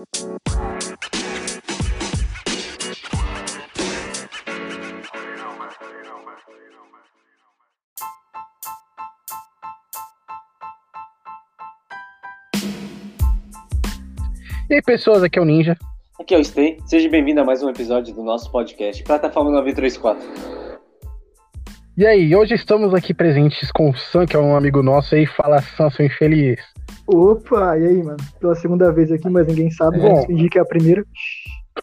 E aí, pessoas, aqui é o Ninja. Aqui é o Stay. Seja bem-vindo a mais um episódio do nosso podcast, Plataforma 934. E aí, hoje estamos aqui presentes com o Sam, que é um amigo nosso aí. Fala, Sam, seu infeliz. Opa, e aí, mano? Pela segunda vez aqui, mas ninguém sabe, Bom. vamos fingir que é a primeira.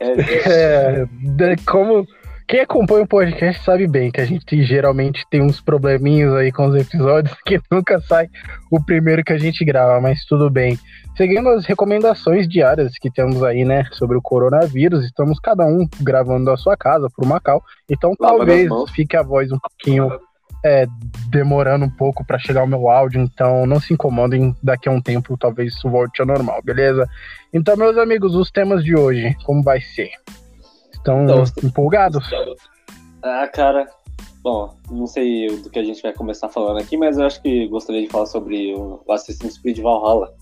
É, de- como quem acompanha o podcast sabe bem que a gente geralmente tem uns probleminhas aí com os episódios que nunca sai o primeiro que a gente grava, mas tudo bem. Seguindo as recomendações diárias que temos aí, né, sobre o coronavírus, estamos cada um gravando da sua casa por Macau, então Lavando talvez fique a voz um pouquinho é, demorando um pouco para chegar o meu áudio, então não se incomodem, daqui a um tempo talvez isso volte ao normal, beleza? Então, meus amigos, os temas de hoje, como vai ser? Estão Então, empolgados? Ah, cara. Bom, não sei do que a gente vai começar falando aqui, mas eu acho que gostaria de falar sobre o Assassin's Creed Valhalla.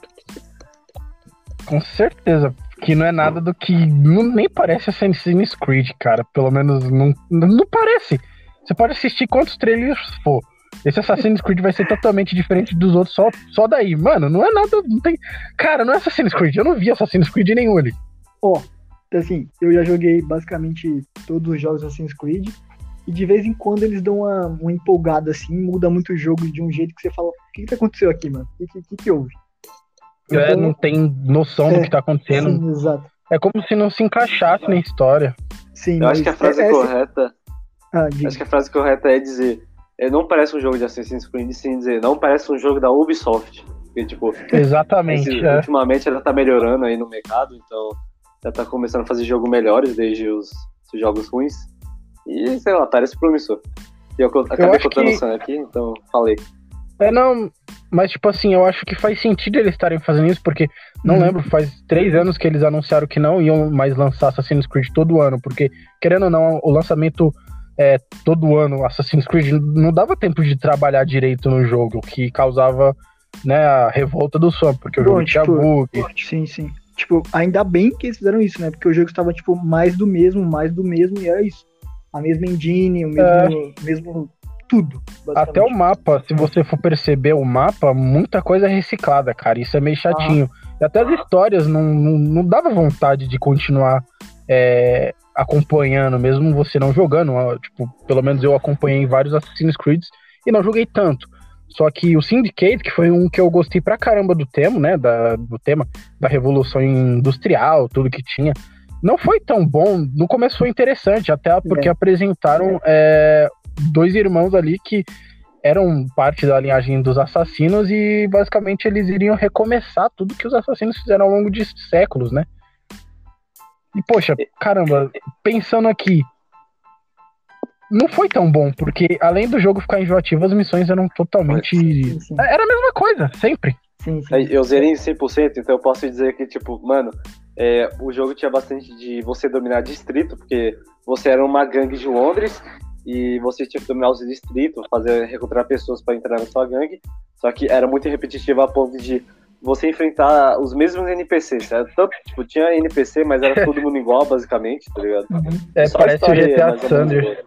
Com certeza. Que não é nada do que. não- nem parece Assassin's Creed, cara. Pelo menos não, não, não parece. Você pode assistir quantos trailers for. Esse Assassin's Creed vai ser totalmente diferente dos outros só, só daí. Mano, não é nada. Não tem... Cara, não é Assassin's Creed. Eu não vi Assassin's Creed nenhum ali. Ó, assim, eu já joguei basicamente todos os jogos Assassin's Creed. E de vez em quando eles dão uma, uma empolgada assim, muda muito o jogo de um jeito que você fala: o que, que aconteceu aqui, mano? O que, que, que houve? É, Então, não tem noção do é, que tá acontecendo. Sim, exato. É como se não se encaixasse na história. Sim, Eu acho que a frase é- é- correta. Ah. Acho que a frase correta é dizer. é, não parece um jogo de Assassin's Creed, sim dizer, não parece um jogo da Ubisoft. Porque, tipo, Exatamente. esse- é. ultimamente ela tá melhorando aí no mercado, então já tá começando a fazer jogos melhores desde os, os jogos ruins. E, sei lá, parece promissor. E eu, co- acabei contando que- o Sam aqui, então falei. É, não, mas tipo assim, eu acho que faz sentido eles estarem fazendo isso, porque não Uhum. lembro, faz três anos que eles anunciaram que não iam mais lançar Assassin's Creed todo ano, porque, querendo ou não, o lançamento é, todo ano, Assassin's Creed, não dava tempo de trabalhar direito no jogo, o que causava né, a revolta do fã, porque o Bom, jogo tinha tipo, bug. Sim, sim. Tipo, ainda bem que eles fizeram isso, né? Porque o jogo estava, tipo, mais do mesmo, mais do mesmo, e era isso. A mesma engine, o mesmo, mesmo tudo. Até o mapa, se você for perceber o mapa, muita coisa é reciclada, cara. Isso é meio chatinho. E até as histórias não, não, não dava vontade de continuar é, acompanhando, mesmo você não jogando. Tipo, pelo menos eu acompanhei vários Assassin's Creed e não joguei tanto. Só que o Syndicate, que foi um que eu gostei pra caramba do tema, né? Da, do tema da Revolução Industrial, tudo que tinha. Não foi tão bom. No começo foi interessante, até porque É. apresentaram é, dois irmãos ali que eram parte da linhagem dos assassinos e basicamente eles iriam recomeçar tudo que os assassinos fizeram ao longo de séculos, né? E poxa, caramba, pensando aqui, não foi tão bom, porque além do jogo ficar enjoativo, as missões eram totalmente. Sim, sim. Era a mesma coisa, sempre. sim, sim. Aí Eu zerei em 100%, então eu posso dizer que, tipo, mano, é, o jogo tinha bastante de você dominar distrito, porque você era uma gangue de Londres e você tinha que dominar os distritos, fazer recuperar pessoas para entrar na sua gangue. Só que era muito repetitivo a ponto de você enfrentar os mesmos NPCs. Era tanto, tipo, tinha NPC, mas era todo mundo igual, basicamente, tá ligado? É, Só parece o GTA Sanders.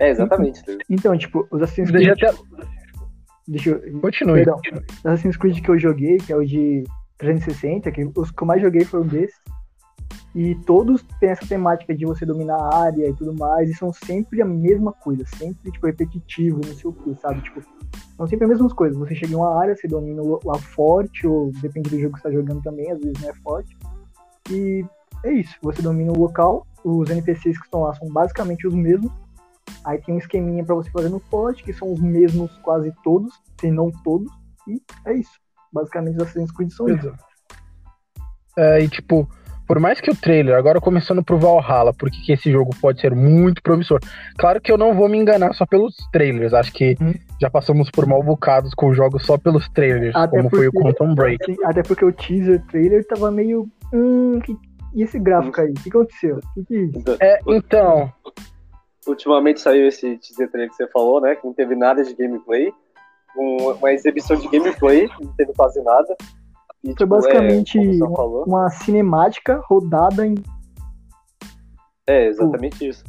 É, exatamente. Então, tipo, os Assassin's Creed. GTA... Deixa eu. Continue. Perdão. Os Assassin's Creed que eu joguei, que é o de 360, que os que eu mais joguei foram desses. E todos têm essa temática de você dominar a área e tudo mais, e são sempre a mesma coisa, sempre, tipo, repetitivo, não sei o que, sabe? Tipo, são sempre as mesmas coisas. Você chega em uma área, você domina lá forte, ou depende do jogo que você tá jogando também, às vezes não é forte. E é isso, você domina o local, os NPCs que estão lá são basicamente os mesmos. Aí tem um esqueminha pra você fazer no forte, que são os mesmos quase todos, se não todos, e é isso. Basicamente os Assassin's Creed são isso. É, e tipo, por mais que o trailer, agora começando pro Valhalla, porque que esse jogo pode ser muito promissor. Claro que eu não vou me enganar só pelos trailers, acho que Hum. já passamos por mal bocados com jogos só pelos trailers, Até como foi o porque- Quantum Break. Sim, até porque o teaser trailer tava meio. Hum, que- e esse gráfico aí? O que aconteceu? O que, que é isso? É, então, ultimamente saiu esse teaser trailer que você falou, né? Que não teve nada de gameplay. Um- uma exibição de gameplay, não teve quase nada. E, Foi tipo, basicamente é, o Sam uma, falou, uma cinemática rodada em. é exatamente isso.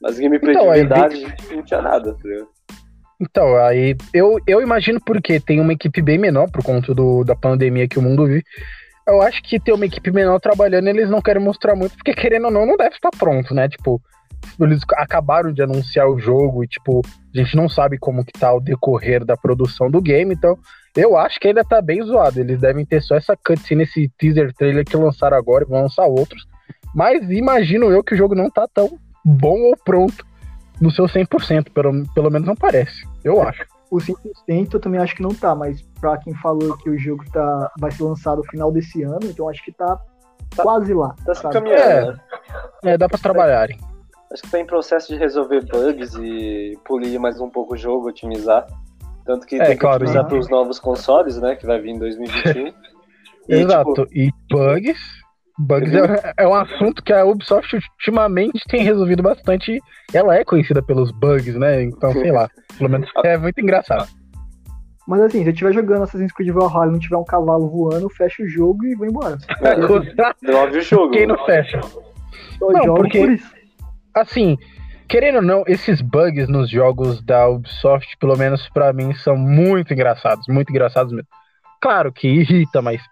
Mas gameplay Então, de aí verdade não tinha nada, tá ligado? Então, aí eu, eu imagino porque tem uma equipe bem menor por conta do, da pandemia que o mundo vive. Eu acho que ter uma equipe menor trabalhando, eles não querem mostrar muito, porque querendo ou não, não deve estar pronto, né? Tipo, eles acabaram de anunciar o jogo e, tipo, a gente não sabe como que tá o decorrer da produção do game, então eu acho que ainda tá bem zoado. Eles devem ter só essa cutscene, esse teaser trailer que lançaram agora e vão lançar outros. Mas imagino eu que o jogo não tá tão bom ou pronto no seu 100%, pelo, pelo menos não parece. Eu acho. O 100% eu também acho que não tá, mas pra quem falou que o jogo tá, vai ser lançado no final desse ano, então acho que tá, quase lá. Tá se sabe? caminhando, É. né? É, dá pra trabalharem. Acho que tá em processo de resolver bugs e polir mais um pouco o jogo, otimizar. Tanto que É, tem que claro, otimizar exato. pros novos consoles, né? Que vai vir em 2021. E, Exato. tipo, e bugs. Bugs é, é um assunto que a Ubisoft ultimamente tem resolvido bastante. Ela é conhecida pelos bugs, né? Então, sei lá. Pelo menos é muito engraçado. Mas assim, se eu estiver jogando Assassin's Creed Valhalla e não tiver um cavalo voando, fecha o jogo e vou embora. Devolve o jogo. Quem não fecha? Só Não, jogo porque- por isso. Assim, querendo ou não, esses bugs nos jogos da Ubisoft, pelo menos pra mim, são muito engraçados. Muito engraçados mesmo. Claro que irrita, mas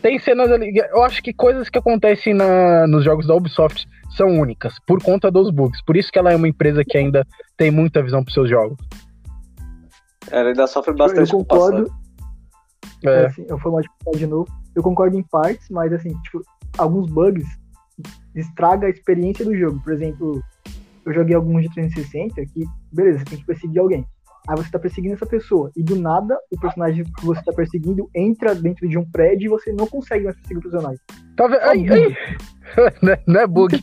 tem cenas ali. Eu acho que coisas que acontecem na, nos jogos da Ubisoft são únicas, por conta dos bugs. Por isso que ela é uma empresa que ainda tem muita visão pros seus jogos. Ela ainda sofre Eu bastante o concordo, passado. É, assim, eu fui de novo. Eu concordo em partes, mas assim, tipo, alguns bugs estraga a experiência do jogo. Por exemplo, eu joguei alguns de 360 que, beleza, você tem que perseguir alguém. Aí você tá perseguindo essa pessoa. E do nada, o personagem que você tá perseguindo entra dentro de um prédio e você não consegue mais perseguir o personagem. tá vendo? Ai, ai. Não é- Não é bug,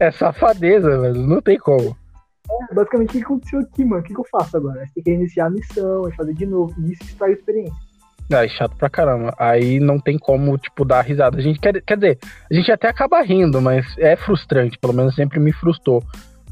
é safadeza, velho. Não tem como. Basicamente, o que aconteceu aqui, mano? O que, que eu faço agora? Você tem que reiniciar a missão e fazer de novo. E isso estraga a experiência. Ai, chato pra caramba. Aí não tem como, tipo, dar risada. A gente quer, quer dizer, a gente até acaba rindo, mas é frustrante. Pelo menos sempre me frustrou.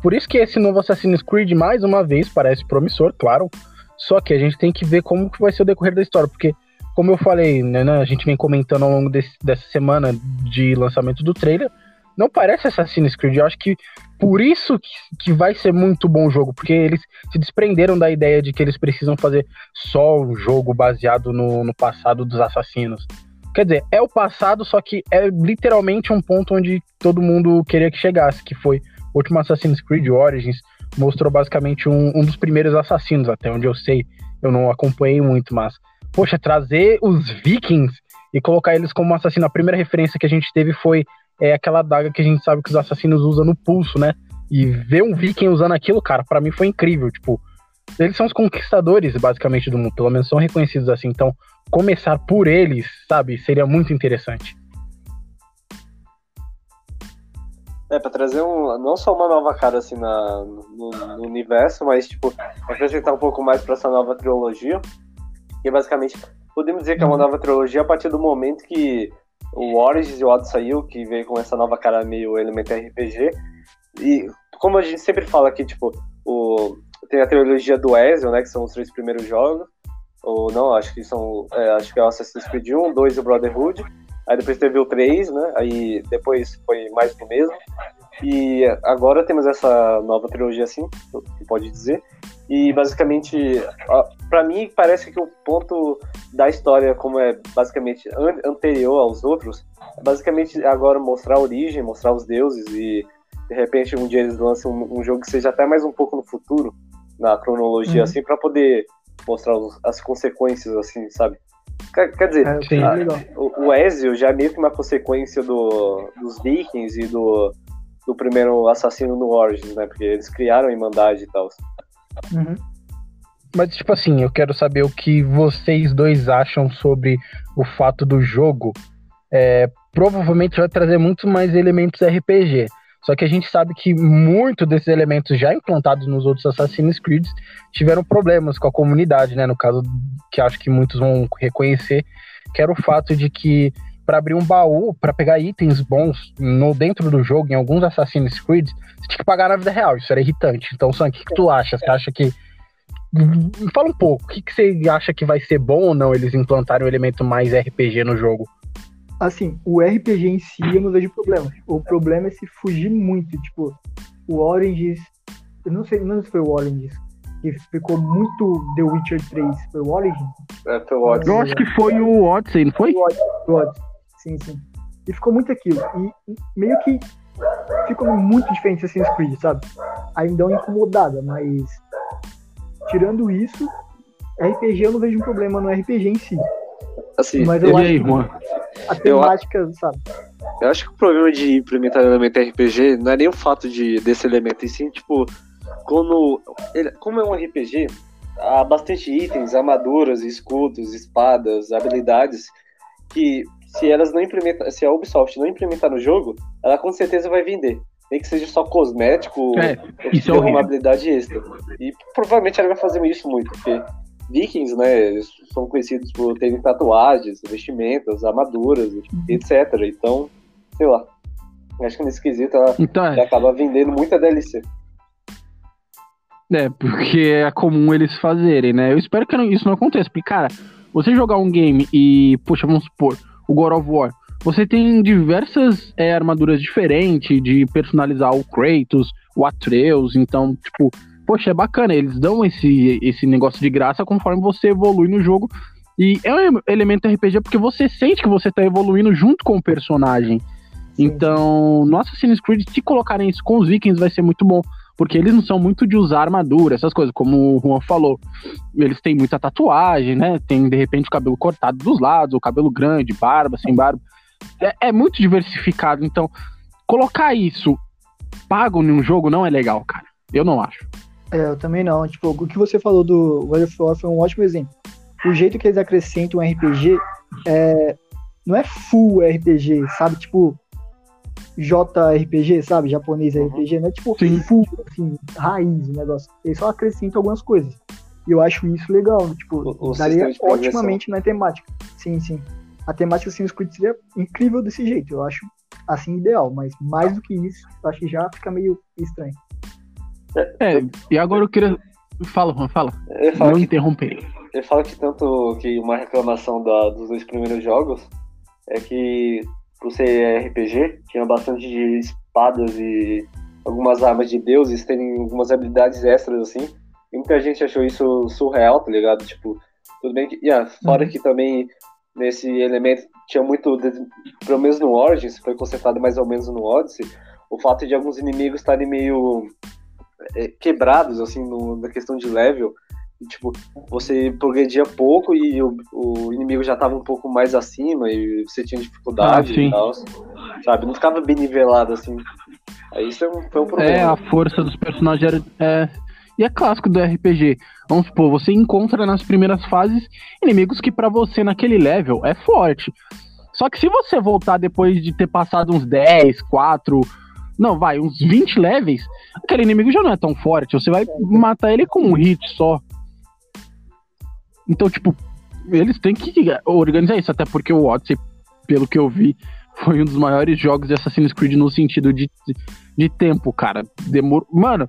Por isso que esse novo Assassin's Creed, mais uma vez, parece promissor, claro. Só que a gente tem que ver como que vai ser o decorrer da história. Porque, como eu falei, né, né, a gente vem comentando ao longo desse- dessa semana de lançamento do trailer, não parece Assassin's Creed. Eu acho que por isso que, vai ser muito bom o jogo. Porque eles se desprenderam da ideia de que eles precisam fazer só um jogo baseado no, no passado dos assassinos. Quer dizer, é o passado, só que é literalmente um ponto onde todo mundo queria que chegasse, que foi o último Assassin's Creed Origins, mostrou basicamente um, um dos primeiros assassinos, até onde eu sei. Eu não acompanhei muito, mas. Poxa, trazer os vikings e colocar eles como assassino. A primeira referência que a gente teve foi é, aquela daga que a gente sabe que os assassinos usam no pulso, né? E ver um viking usando aquilo, cara, pra mim foi incrível. Tipo, eles são os conquistadores, basicamente, do mundo. Pelo menos são reconhecidos assim. Então, começar por eles, sabe, seria muito interessante. É, pra trazer um, não só uma nova cara assim na, no, no universo, mas tipo, acrescentar um pouco mais pra essa nova trilogia. Que basicamente, podemos dizer que é uma nova trilogia a partir do momento que o Origins e o Odyssey saiu, que veio com essa nova cara meio elemento RPG. E como a gente sempre fala aqui, tipo, o, tem a trilogia do Ezio, né, que são os três primeiros jogos. Ou não, acho que são. é, acho que é o Assassin's Creed 1, 2 e o Brotherhood. Aí depois teve o 3, né? Aí depois foi mais do mesmo. E agora temos essa nova trilogia, assim, que pode dizer. E basicamente, ó, pra mim, parece que o ponto da história, como é basicamente an- anterior aos outros, é basicamente agora mostrar a origem, mostrar os deuses e de repente um dia eles lançam um, um jogo que seja até mais um pouco no futuro, na cronologia, Uhum. assim, pra poder mostrar os- as consequências, assim, sabe? Quer, quer dizer, É, legal. o, o Ezio já é meio que uma consequência do, dos Vikings e do, do primeiro assassino no Origins, né? Porque eles criaram a Irmandade e tal. Uhum. Mas, tipo assim, eu quero saber o que vocês dois acham sobre o fato do jogo. É, provavelmente vai trazer muito mais elementos RPG. Só que a gente sabe que muito desses elementos já implantados nos outros Assassin's Creed tiveram problemas com a comunidade, né? No caso, que acho que muitos vão reconhecer, que era o fato de que para abrir um baú, para pegar itens bons no dentro do jogo, em alguns Assassin's Creed, você tinha que pagar na vida real. Isso era irritante. Então, Sam, o que, que tu acha? Você acha que fala um pouco, o que, que você acha que vai ser bom ou não eles implantarem o um elemento mais RPG no jogo? Assim, o RPG em si eu não vejo problema. O problema é se fugir muito. Tipo, o Orange. Eu não sei, não sei se foi o Orange que ficou muito The Witcher 3. Foi o Origin? É, foi o Odyssey. Eu acho que foi o Odyssey, não foi? O Odyssey, o Odyssey. Sim, sim. E ficou muito aquilo. E meio que ficou muito diferente Assassin's Creed, sabe? Ainda é uma incomodada, mas tirando isso, RPG eu não vejo um problema no RPG em si. Assim, mas eu acho aí, que Juan? a temática, sabe? Eu acho que o problema de implementar elemento RPG não é nem o fato de, desse elemento, e sim, tipo, quando. Ele, como é um RPG, há bastante itens, armaduras, escudos, espadas, habilidades, que se elas não implementar, se a Ubisoft não implementar no jogo, ela com certeza vai vender. Nem que seja só cosmético É, ou que isso é uma habilidade extra. E provavelmente ela vai fazer isso muito, porque vikings, né, eles são conhecidos por terem tatuagens, vestimentas, armaduras, etc. Então, sei lá. Acho que nesse quesito ela, Então, ela é, acaba vendendo muita DLC. é, porque é comum eles fazerem, né? Eu espero que isso não aconteça, porque, cara, você jogar um game e, poxa, vamos supor, o God of War, você tem diversas é, armaduras diferentes de personalizar o Kratos, o Atreus, então, tipo, poxa, é bacana, eles dão esse, esse negócio de graça conforme você evolui no jogo. E é um elemento RPG porque você sente que você tá evoluindo junto com o personagem. Sim. Então, no Assassin's Creed, se colocarem isso com os Vikings, vai ser muito bom. Porque eles não são muito de usar armadura, essas coisas, como o Juan falou. Eles têm muita tatuagem, né? Tem, de repente, o cabelo cortado dos lados, o cabelo grande, barba, sem barba. É, é muito diversificado. Então, colocar isso pago em um jogo não é legal, cara. Eu não acho. É, eu também não. Tipo, o que você falou do God of War foi um ótimo exemplo. O jeito que eles acrescentam o RPG é, não é full RPG, sabe? Tipo, JRPG, sabe? Japonês Uhum. RPG, não é tipo Sim. full, assim, raiz o negócio. Eles só acrescentam algumas coisas. E eu acho isso legal. Tipo, O- o daria otimamente na temática. Sim, sim. A temática assim, Creed seria incrível desse jeito. Eu acho assim ideal, mas mais do que isso, eu acho que já fica meio estranho. É, e agora eu queria. Fala, Juan, fala. Ele fala, Não que, interromper. ele fala que tanto que uma reclamação da- dos dois primeiros jogos é que por ser RPG, tinha bastante de espadas e algumas armas de deuses, terem algumas habilidades extras assim. E muita gente achou isso surreal, tá ligado? Tipo, tudo bem que. Yeah, fora Uhum. que também nesse elemento tinha muito, pelo menos no Origins, foi consertado mais ou menos no Odyssey, o fato de alguns inimigos estarem meio é, quebrados, assim, no- na questão de level. E, tipo, você progredia pouco e o, o inimigo já tava um pouco mais acima e você tinha dificuldade Ah, e tal. Sabe? Não ficava bem nivelado, assim. Aí isso é um, foi um problema. É, a força dos personagens era. É, e é clássico do RPG. Vamos supor, você encontra nas primeiras fases inimigos que pra você naquele level é forte. Só que se você voltar depois de ter passado uns 10, 4, não, vai, uns 20 levels, aquele inimigo já não é tão forte. Você vai matar ele com um hit só. Então, tipo, eles têm que organizar isso, até porque o Odyssey, pelo que eu vi, foi um dos maiores jogos de Assassin's Creed no sentido de, de tempo, cara. Demorou. Mano,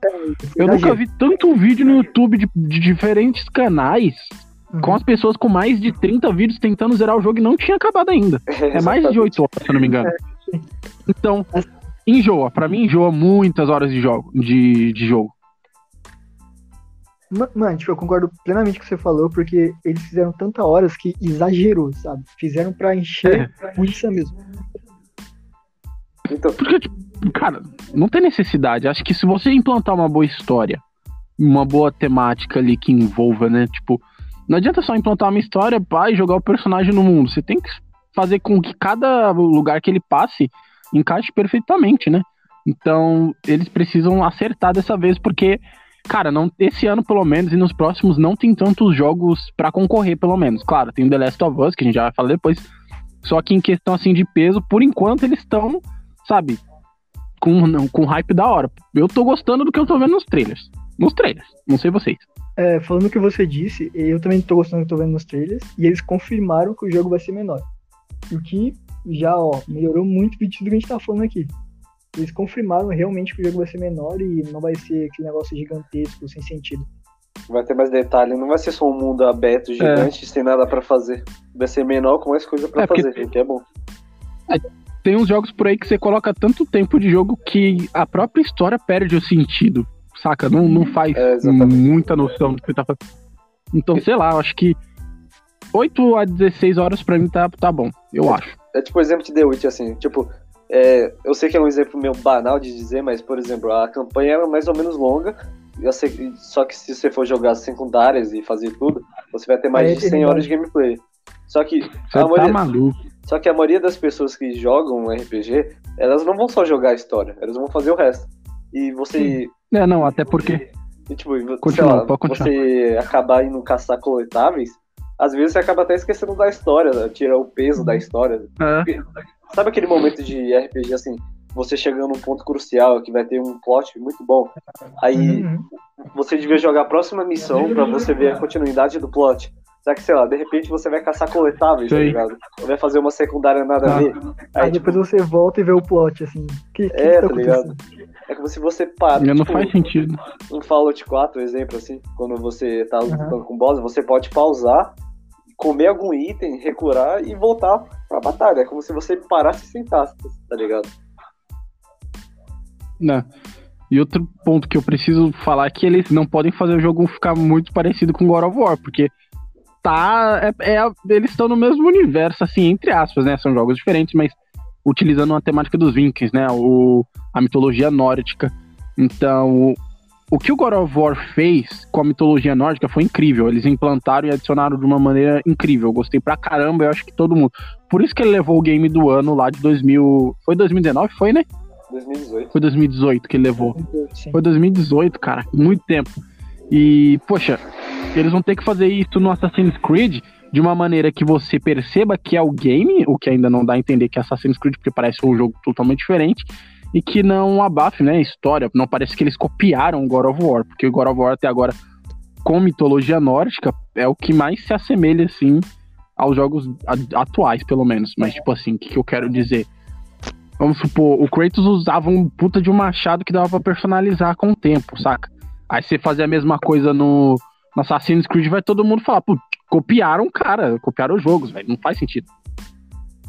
eu nunca vi tanto vídeo no YouTube de, de diferentes canais Uhum. com as pessoas com mais de 30 vídeos tentando zerar o jogo e não tinha acabado ainda. É mais de 8 horas, se eu não me engano. Então, enjoa. Pra mim, enjoa muitas horas de jogo. De, de jogo. Ma- Mano, tipo, eu concordo plenamente com o que você falou, porque eles fizeram tanta horas que exagerou, sabe? Fizeram pra encher linguiça mesmo. Então, Porque, tipo, cara, não tem necessidade. Acho que se você implantar uma boa história, uma boa temática ali que envolva, né? Tipo, não adianta só implantar uma história pá, e jogar o personagem no mundo. Você tem que fazer com que cada lugar que ele passe encaixe perfeitamente, né? Então, eles precisam acertar dessa vez, porque, cara, não, esse ano, pelo menos, e nos próximos, não tem tantos jogos pra concorrer, pelo menos. Claro, tem o The Last of Us, que a gente já vai falar depois. Só que em questão assim de peso, por enquanto eles estão, sabe, com, com hype da hora. Eu tô gostando do que eu tô vendo nos trailers. Nos trailers, não sei vocês. É, falando o que você disse, eu também tô gostando do que eu tô vendo nos trailers, e eles confirmaram que o jogo vai ser menor. O que já, ó, melhorou muito o vídeo que a gente tá falando aqui. Eles confirmaram realmente que o jogo vai ser menor e não vai ser aquele negócio gigantesco, sem sentido. Vai ter mais detalhe, não vai ser só um mundo aberto, gigante, é. sem nada para fazer. Vai ser menor com mais coisa para é, fazer, porque... que é bom. É, tem uns jogos por aí que você coloca tanto tempo de jogo que a própria história perde o sentido, saca? Não, não faz é, muita noção do que você tá fazendo. Então, sei lá, eu acho que 8 a 16 horas pra mim tá, tá bom, eu é, acho. É tipo o exemplo de The Witch, assim, tipo, é, eu sei que é um exemplo meio banal de dizer, mas, por exemplo, a campanha era mais ou menos longa, sei, só que se você for jogar secundárias e fazer tudo, você vai ter mais é, de 100 horas de gameplay. Só que você a tá maioria, maluco. Só que a maioria das pessoas que jogam RPG, elas não vão só jogar a história, elas vão fazer o resto. E você. É, não, até porque. E, tipo, Continua, lá, você acabar indo caçar coletáveis, às vezes você acaba até esquecendo da história, né? tira o peso da história. É. Sabe aquele momento de RPG assim, você chegando num ponto crucial que vai ter um plot muito bom. Aí uhum. você devia jogar a próxima missão para você ver a continuidade do plot. Só que, sei lá, de repente você vai caçar coletáveis, tá ligado? Vai fazer uma secundária nada ah. a ver. Aí, aí depois tipo... você volta e vê o plot, assim. Que, que é, tá, tá ligado? É como se você para. Tipo, não faz sentido. Um Fallout 4, exemplo, assim, quando você tá lutando uhum. com boss, você pode pausar, comer algum item, recurar e voltar pra batalha. É como se você parasse e sentasse, tá ligado? Não. Né? E outro ponto que eu preciso falar é que eles não podem fazer o jogo ficar muito parecido com God of War, porque tá. É, é eles estão no mesmo universo, assim, entre aspas, né? São jogos diferentes, mas utilizando a temática dos Vikings, né? O, a mitologia nórdica. Então, o, que o God of War fez com a mitologia nórdica foi incrível. Eles implantaram e adicionaram de uma maneira incrível. Eu gostei pra caramba, eu acho que todo mundo. Por isso que ele levou o game do ano lá de 2000. Foi 2019? Foi, né? 2018. Foi 2018 que ele levou. Sim. Foi 2018, cara. Muito tempo. E, poxa, eles vão ter que fazer isso no Assassin's Creed de uma maneira que você perceba que é o game, o que ainda não dá a entender que é Assassin's Creed, porque parece um jogo totalmente diferente, e que não abafe, né, a história, não parece que eles copiaram o God of War, porque o God of War até agora, com mitologia nórdica, é o que mais se assemelha, assim, aos jogos atuais, pelo menos. Mas, tipo assim, o que, que eu quero dizer? Vamos supor, o Kratos usava um puta de um machado que dava pra personalizar com o tempo, saca? Aí você fazer a mesma coisa no, no Assassin's Creed, vai todo mundo falar, pô, copiaram o cara, copiaram os jogos, velho. Não faz sentido.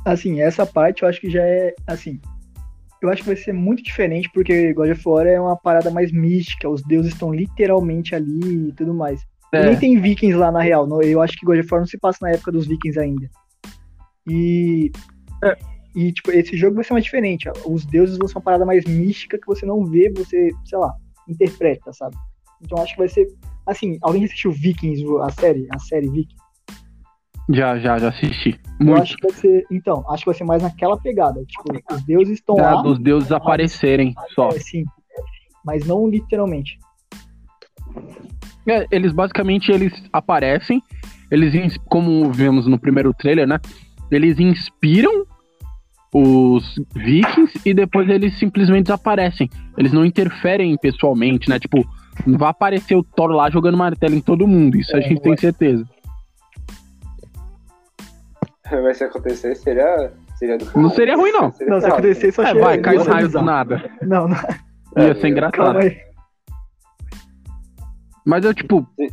Assim, essa parte eu acho que já é, assim, eu acho que vai ser muito diferente, porque God of War é uma parada mais mística, os deuses estão literalmente ali e tudo mais. É. nem tem vikings lá na real, eu acho que God of War não se passa na época dos vikings ainda. E é. E, tipo, esse jogo vai ser mais diferente. Os deuses vão ser uma parada mais mística que você não vê, você, sei lá, interpreta, sabe? Então acho que vai ser. Assim, alguém assistiu Vikings, a série? A série Vikings? Já, já, já assisti. Muito. Eu acho que vai ser. Então, acho que vai ser mais naquela pegada. Tipo, os deuses estão é, lá. Dos deuses mas, aparecerem só. É, sim. Mas não literalmente. É, eles basicamente eles aparecem, eles como vemos no primeiro trailer, né? Eles inspiram os vikings e depois eles simplesmente desaparecem. Eles não interferem pessoalmente, né? Tipo, não vai aparecer o Thor lá jogando martelo em todo mundo, isso é, a gente tem certeza. Mas se acontecer, seria. seria do... Não seria ruim, não. Seria não, se acontecer, só é, vai, cai raio do nada. Não, não. Ia ser engraçado. Mas eu, tipo, Sim.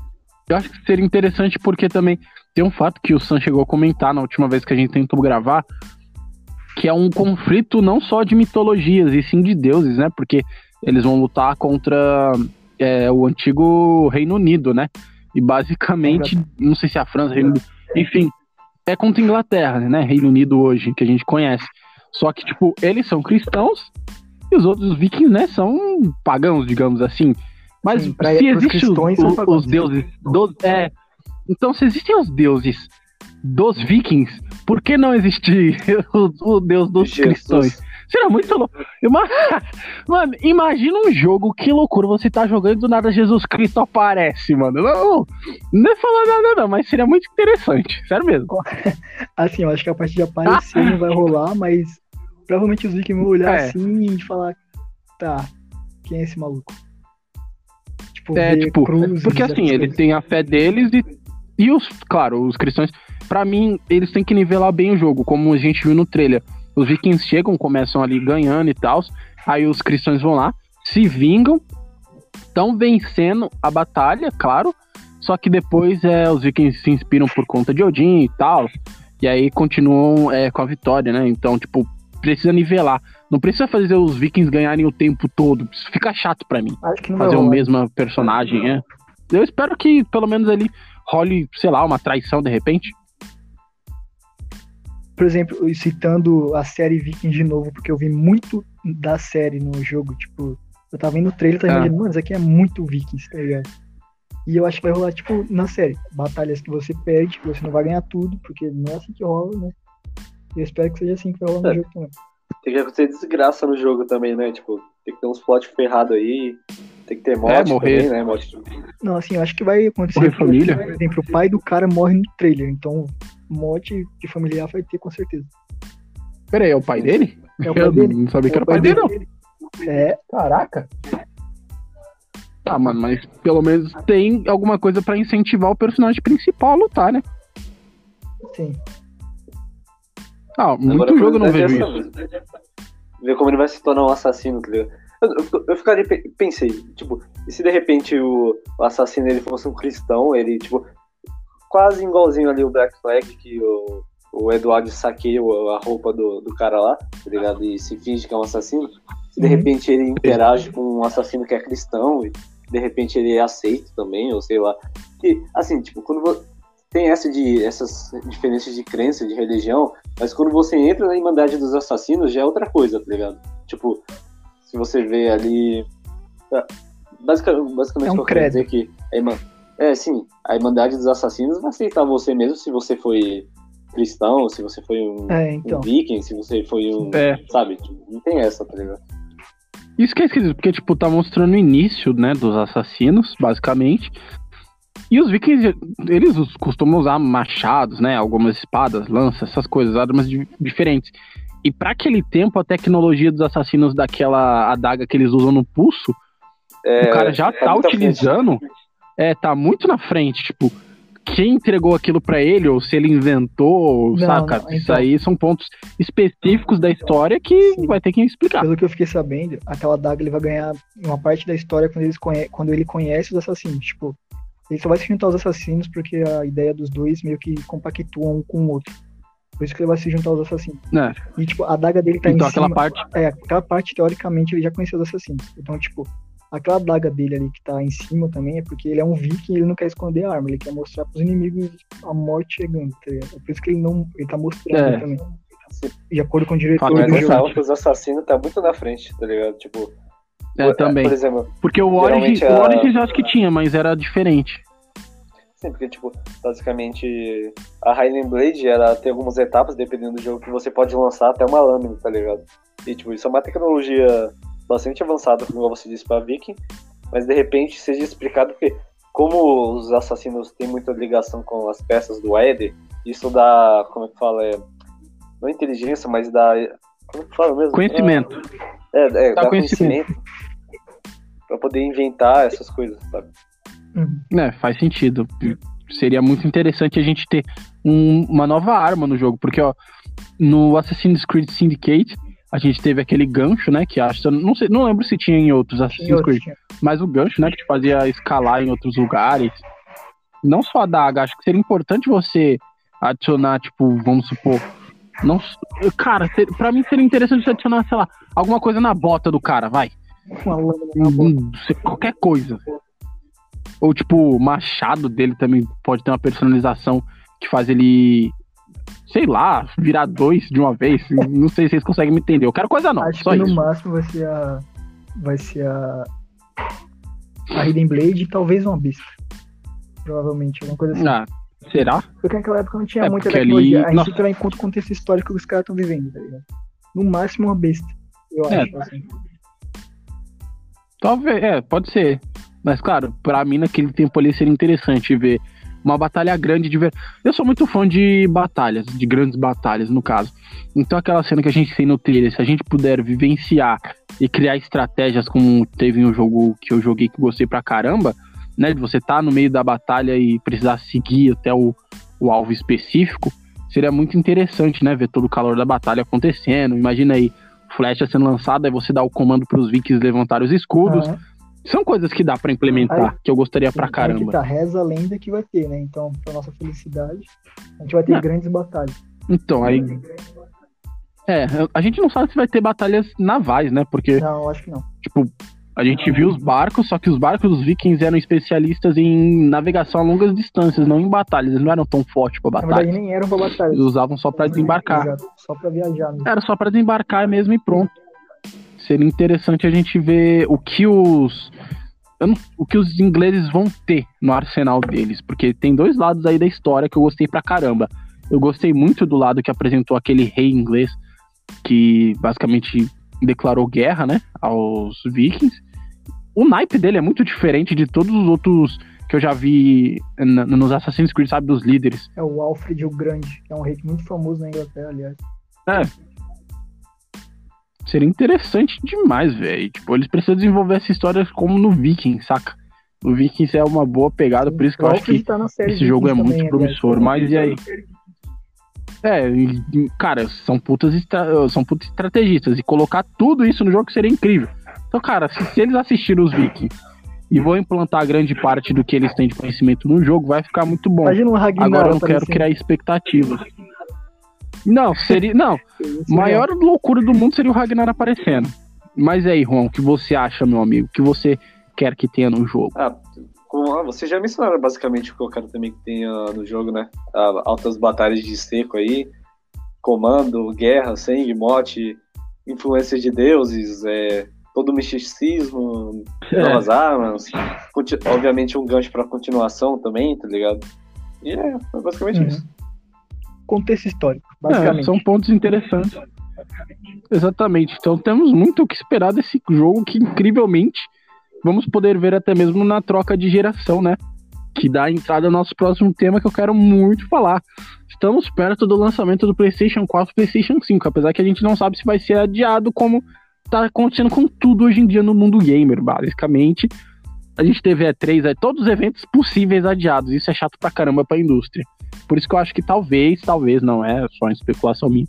eu acho que seria interessante porque também tem um fato que o Sam chegou a comentar na última vez que a gente tentou gravar, que é um conflito não só de mitologias, e sim de deuses, né? Porque eles vão lutar contra é, o antigo Reino Unido, né? E basicamente, não sei se é a França, Reino Unido, enfim, é contra a Inglaterra, né? Reino Unido hoje, que a gente conhece. Só que, tipo, eles são cristãos e os outros vikings, né, são pagãos, digamos assim. Mas Sim, se existem os, os, deuses. Do, é, então, se existem os deuses dos vikings, por que não existir o, o Deus dos Jesus. cristãos? Será muito louco. Mano, imagina um jogo, que loucura. Você tá jogando e do nada Jesus Cristo aparece, mano. Não, não é falar nada, não, mas seria muito interessante. Sério mesmo. Assim, eu acho que a parte de aparecer não vai rolar, mas provavelmente os vikings vão olhar é. assim e falar: tá, quem é esse maluco? Tipo, é, tipo, porque assim, eles têm a fé deles e, e os, claro, os cristãos para mim, eles têm que nivelar bem o jogo, como a gente viu no trailer. Os vikings chegam, começam ali ganhando e tal, aí os cristãos vão lá, se vingam, estão vencendo a batalha, claro, Só que depois é, os vikings se inspiram por conta de Odin e tal. E aí continuam é, com a vitória, né? Então, tipo, precisa nivelar. Não precisa fazer os vikings ganharem o tempo todo. Isso fica chato para mim. fazer o mesmo personagem, é. Eu espero que pelo menos ali role, sei lá, uma traição de repente. Por exemplo, citando a série Viking de novo, porque eu vi muito da série no jogo, tipo, eu tava vendo o trailer e tava ah. imaginando, mano, isso aqui é muito Vikings, tá ligado? E eu acho que vai rolar, tipo, na série, batalhas que você perde, que você não vai ganhar tudo, porque não é assim que rola, né? E eu espero que seja assim que vai rolar é. no jogo também. Tem que acontecer desgraça no jogo também, né? Tipo, tem que ter uns plot ferrado aí, tem que ter morte é, morrer. também, né? Morte. Não, assim, eu acho que vai acontecer. Morrer família. Por exemplo, o pai do cara morre no trailer, então morte de familiar vai ter com certeza. Pera aí, é o pai dele? É o pai eu dele. não sabia é que era o pai, pai dele, dele, não. É. Caraca. Tá, mano, mas pelo menos tem alguma coisa para incentivar o personagem principal a lutar, né? Sim. Ah, muito Agora, jogo eu não vejo isso. Ver como ele vai se tornar um assassino, tá ligado? Eu, eu, eu ficaria, pensei, tipo, e se de repente o, o, assassino ele fosse um cristão, ele, tipo, quase igualzinho ali o Black Flag, que o, o Eduardo saqueia a roupa do, do cara lá, tá ligado? E se finge que é um assassino. Se de uhum. repente ele interage com um assassino que é cristão, e de repente ele é aceito também, ou sei lá. Que, assim, tipo, quando você tem essa de, essas diferenças de crença, de religião, mas quando você entra na Irmandade dos Assassinos já é outra coisa, tá ligado? Tipo, se você vê ali. É, basicamente, basicamente é um eu quero dizer que. É, é, sim, a Irmandade dos Assassinos vai aceitar você mesmo se você foi cristão, se você foi um, é, então. um viking, se você foi um. É. Sabe? Não tem essa, tá ligado? Isso que é esquisito, porque, tipo, tá mostrando o início, né, dos assassinos, basicamente. E os vikings, eles costumam usar machados, né, algumas espadas, lanças, essas coisas, armas diferentes. E para aquele tempo, a tecnologia dos assassinos daquela adaga que eles usam no pulso, é, o cara já é tá utilizando, é, tá muito na frente, tipo, quem entregou aquilo para ele, ou se ele inventou, não, saca? Não, então, Isso aí são pontos específicos da história que sim. vai ter que explicar. Pelo que eu fiquei sabendo, aquela daga ele vai ganhar uma parte da história quando, eles conhe quando ele conhece os assassinos. Tipo, ele só vai se juntar aos assassinos porque a ideia dos dois meio que compactuam um com o outro. Por isso que ele vai se juntar aos assassinos. É. E, tipo, a daga dele tá então, em aquela cima. Parte... É, aquela parte, teoricamente, ele já conheceu os assassinos. Então, tipo, Aquela daga dele ali que tá em cima também é porque ele é um viking e ele não quer esconder a arma, ele quer mostrar pros inimigos a morte chegando, tá É por isso que ele não. Ele tá mostrando é. também. De acordo com o diretor Mas do jogo. Mas os assassinos tá muito na frente, tá ligado? Tipo. É, também. Por exemplo, porque o Origin, a... o Origin já acho que tinha, mas era diferente. Sim, porque, tipo, basicamente a Highland Blade, ela tem algumas etapas, dependendo do jogo, que você pode lançar até uma lâmina, tá ligado? E, tipo, isso é uma tecnologia bastante avançado, como você disse, para Viking, mas de repente seja explicado que, como os assassinos têm muita ligação com as peças do Eder, isso dá, como é que fala, é, não inteligência, mas dá, como é que fala mesmo? Conhecimento. É, é dá, dá conhecimento, conhecimento para poder inventar essas coisas, sabe? Uhum. É, faz sentido. Seria muito interessante a gente ter um, uma nova arma no jogo, porque ó, no Assassin's Creed Syndicate a gente teve aquele gancho, né? Que acho, não sei, não lembro se tinha em outros Assassin's Creed, mas o gancho, né? Que te fazia escalar em outros lugares. Não só a daga, acho que seria importante você adicionar, tipo, vamos supor. Não, cara, ser, pra mim seria interessante você adicionar, sei lá, alguma coisa na bota do cara, vai. Uma hum, qualquer coisa. Ou tipo, o machado dele também pode ter uma personalização que faz ele sei lá, virar dois de uma vez. Não sei se vocês conseguem me entender. Eu quero coisa nova. Acho só que isso. no máximo vai ser a. Vai ser a. A Hidden Blade e talvez uma Beast. Provavelmente, alguma coisa assim. Ah, será? Porque naquela época não tinha é muita tecnologia. Ali... A gente vai em conta o contexto histórico que os caras estão vivendo, tá ligado? No máximo uma besta, eu é. acho. Assim. Talvez, é, pode ser. Mas, claro, pra mim naquele tempo ali seria interessante ver uma batalha grande de ver. Eu sou muito fã de batalhas, de grandes batalhas, no caso. Então aquela cena que a gente tem no trailer, se a gente puder vivenciar e criar estratégias como teve no jogo que eu joguei que gostei pra caramba, né? De você tá no meio da batalha e precisar seguir até o, o alvo específico, seria muito interessante, né? Ver todo o calor da batalha acontecendo. Imagina aí, flecha sendo lançada, aí você dá o comando para os vikings levantar os escudos. Uhum. São coisas que dá para implementar, Aí, que eu gostaria pra caramba. Tá, reza a lenda que vai ter, né? Então, pra nossa felicidade, a gente vai ter é. grandes batalhas. Então, aí. É, a gente não sabe se vai ter batalhas navais, né? Porque. Não, acho que não. Tipo, a gente viu os barcos, só que os barcos dos vikings eram especialistas em navegação a longas distâncias, não em batalhas. Eles não eram tão fortes pra batalha. Na verdade, nem eram pra batalha. Eles usavam só pra desembarcar. Só pra viajar mesmo. Era só pra desembarcar mesmo e pronto. Seria interessante a gente ver o que os. Não, o que os ingleses vão ter no arsenal deles. Porque tem dois lados aí da história que eu gostei pra caramba. Eu gostei muito do lado que apresentou aquele rei inglês que basicamente declarou guerra, né, aos vikings. O naipe dele é muito diferente de todos os outros que eu já vi nos Assassin's Creed, sabe, dos líderes. É o Alfred o Grande, que é um rei muito famoso na Inglaterra, aliás. É. Seria interessante demais, velho. Tipo, eles precisam desenvolver essa história como no Viking, saca? No Vikings é uma boa pegada, por isso que eu acho que tá esse jogo é muito promissor. Mas e aí? É, cara, são putas, estra... são putas estrategistas. E colocar tudo isso no jogo seria incrível. Então, cara, se, se eles assistirem os Vikings e vão implantar grande parte do que eles têm de conhecimento no jogo, vai ficar muito bom. Imagina um Agora eu não quero criar expectativas. Não, seria. Não. maior loucura do mundo seria o Ragnar aparecendo. Mas aí, Juan, o que você acha, meu amigo? O que você quer que tenha no jogo? Ah, como vocês já mencionaram basicamente o que eu quero também que tenha no jogo, né? Altas batalhas de seco aí, comando, guerra, sangue, morte, influência de deuses, é, todo o misticismo, é. novas armas, obviamente um gancho pra continuação também, tá ligado? E é, é basicamente uhum. isso. Contexto histórico, basicamente. É, são pontos interessantes. Exatamente. Então temos muito o que esperar desse jogo que incrivelmente vamos poder ver até mesmo na troca de geração, né? Que dá entrada ao nosso próximo tema que eu quero muito falar. Estamos perto do lançamento do PlayStation 4 e PlayStation 5, apesar que a gente não sabe se vai ser adiado como tá acontecendo com tudo hoje em dia no mundo gamer, basicamente. A gente teve E3, é, todos os eventos possíveis adiados. Isso é chato pra caramba pra indústria. Por isso que eu acho que talvez, talvez, não é só uma especulação minha,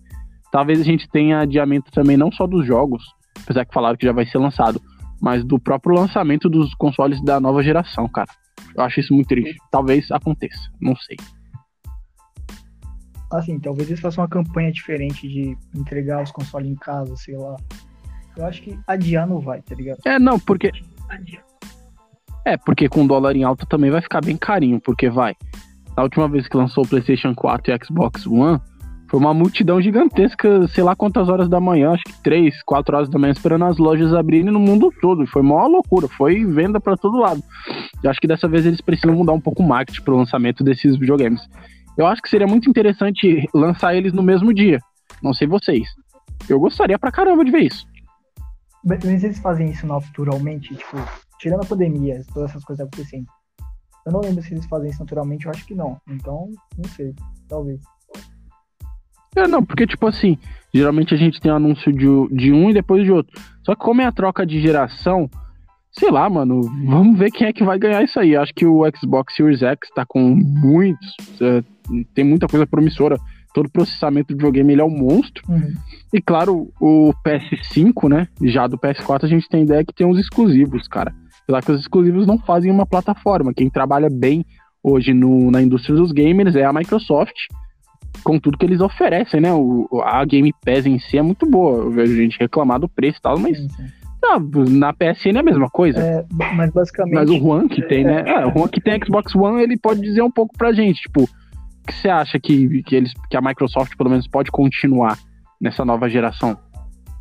talvez a gente tenha adiamento também não só dos jogos, apesar que falaram que já vai ser lançado, mas do próprio lançamento dos consoles da nova geração, cara. Eu acho isso muito triste. Talvez aconteça, não sei. Assim, talvez eles façam uma campanha diferente de entregar os consoles em casa, sei lá. Eu acho que adiar não vai, tá ligado? É, não, porque. É, porque com dólar em alta também vai ficar bem carinho, porque vai. Na última vez que lançou o PlayStation 4 e Xbox One, foi uma multidão gigantesca, sei lá quantas horas da manhã, acho que três, quatro horas da manhã, esperando as lojas abrirem no mundo todo. Foi uma loucura, foi venda para todo lado. Eu acho que dessa vez eles precisam mudar um pouco o marketing pro lançamento desses videogames. Eu acho que seria muito interessante lançar eles no mesmo dia. Não sei vocês. Eu gostaria pra caramba de ver isso. Mas eles fazem isso naturalmente, tipo, tirando a pandemia, todas essas coisas acontecendo. Eu não lembro se eles fazem isso naturalmente, eu acho que não. Então, não sei, talvez. É, não, porque, tipo assim, geralmente a gente tem um anúncio de, de um e depois de outro. Só que como é a troca de geração, sei lá, mano, vamos ver quem é que vai ganhar isso aí. Acho que o Xbox Series X tá com muitos, é, tem muita coisa promissora. Todo processamento do videogame ele é um monstro. Uhum. E claro, o PS5, né? Já do PS4 a gente tem ideia que tem uns exclusivos, cara. Apesar que os exclusivos não fazem uma plataforma. Quem trabalha bem hoje no, na indústria dos gamers é a Microsoft com tudo que eles oferecem, né? O, a Game Pass em si é muito boa. Eu vejo gente reclamar do preço e tal, mas sim, sim. na PSN é a mesma coisa. É, mas basicamente. Mas o Juan que tem, né? É, o Juan que tem Xbox One, ele pode dizer um pouco pra gente, tipo, o que você acha que, que, eles, que a Microsoft, pelo menos, pode continuar nessa nova geração?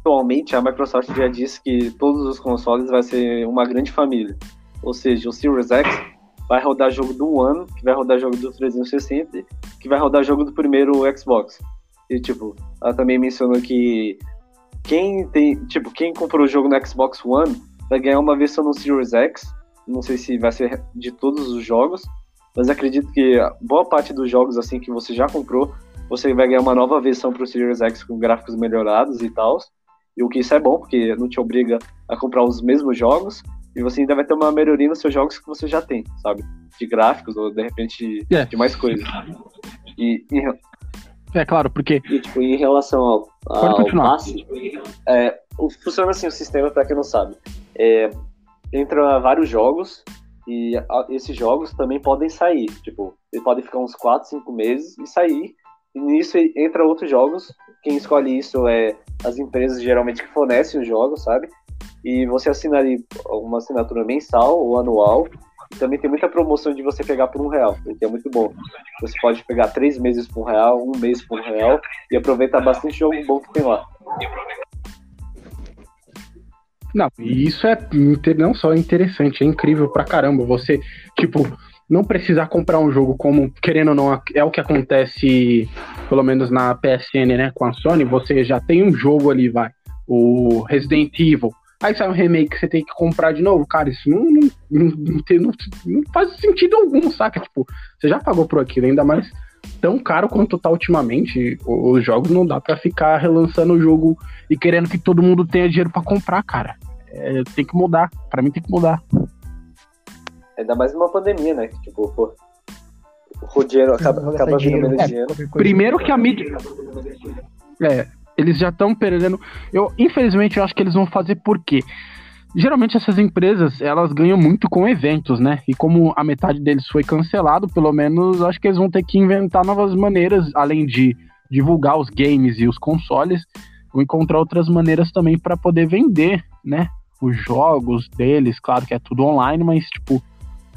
Atualmente, a Microsoft já disse que todos os consoles vai ser uma grande família. Ou seja, o Series X vai rodar jogo do One, que vai rodar jogo do 360, que vai rodar jogo do primeiro Xbox. E, tipo, ela também mencionou que quem tem, tipo, quem comprou o jogo no Xbox One vai ganhar uma versão no Series X. Não sei se vai ser de todos os jogos, mas acredito que boa parte dos jogos assim que você já comprou, você vai ganhar uma nova versão para o Series X com gráficos melhorados e tal. E o que isso é bom, porque não te obriga a comprar os mesmos jogos, e você ainda vai ter uma melhoria nos seus jogos que você já tem, sabe? De gráficos ou de repente é. de mais coisas. E, e, é claro, porque. E, tipo, em relação ao, ao passe, é, funciona assim o sistema para quem não sabe. É, entra vários jogos e esses jogos também podem sair. Tipo, eles podem ficar uns 4, 5 meses e sair. Nisso entra outros jogos. Quem escolhe isso é as empresas geralmente que fornecem os jogos, sabe? E você assina ali uma assinatura mensal ou anual. Também tem muita promoção de você pegar por um real, que é muito bom. Você pode pegar três meses por um real, um mês por um real e aproveitar bastante jogo bom que tem lá. Não, isso é não só interessante, é incrível pra caramba. Você, tipo, não precisar comprar um jogo como, querendo ou não, é o que acontece, pelo menos na PSN, né, com a Sony, você já tem um jogo ali, vai, o Resident Evil. Aí sai um remake que você tem que comprar de novo. Cara, isso não, não, não, não, não faz sentido algum, saca? Tipo, você já pagou por aquilo, ainda mais tão caro quanto tá ultimamente. Os jogos não dá para ficar relançando o jogo e querendo que todo mundo tenha dinheiro para comprar, cara. É, tem que mudar. Para mim tem que mudar. Ainda mais numa pandemia, né? Tipo, pô, o dinheiro acaba, acaba vindo menos é, dinheiro. Primeiro que a mídia. É, eles já estão perdendo. Eu, infelizmente, eu acho que eles vão fazer por quê? Geralmente essas empresas, elas ganham muito com eventos, né? E como a metade deles foi cancelado, pelo menos acho que eles vão ter que inventar novas maneiras, além de divulgar os games e os consoles, vão encontrar outras maneiras também para poder vender, né? Os jogos deles, claro que é tudo online, mas tipo,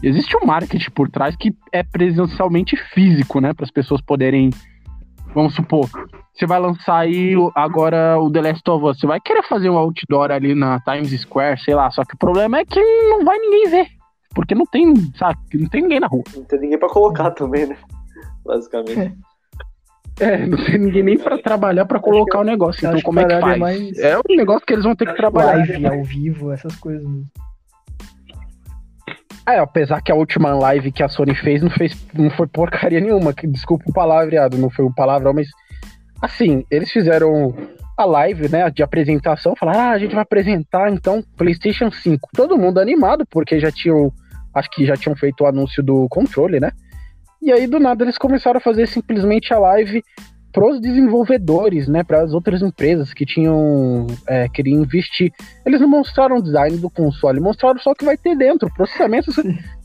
existe um marketing por trás que é presencialmente físico, né? Para as pessoas poderem, vamos supor, você vai lançar aí agora o The Last of Us. Você vai querer fazer um outdoor ali na Times Square, sei lá. Só que o problema é que não vai ninguém ver. Porque não tem, sabe? Não tem ninguém na rua. Não tem ninguém pra colocar também, né? Basicamente. É, é não tem ninguém nem pra trabalhar pra colocar o negócio. Então, como é que faz? É, mais... é o negócio que eles vão ter que trabalhar. Live ao vivo, essas coisas. É, apesar que a última live que a Sony fez não, fez, não foi porcaria nenhuma. Desculpa o palavreado, não foi um palavrão, mas Assim, eles fizeram a live, né, de apresentação, falaram, ah, a gente vai apresentar, então, PlayStation 5. Todo mundo animado, porque já tinham, acho que já tinham feito o anúncio do controle, né? E aí, do nada, eles começaram a fazer simplesmente a live pros desenvolvedores, né, para as outras empresas que tinham, é, queriam investir. Eles não mostraram o design do console, mostraram só o que vai ter dentro, processamento, isso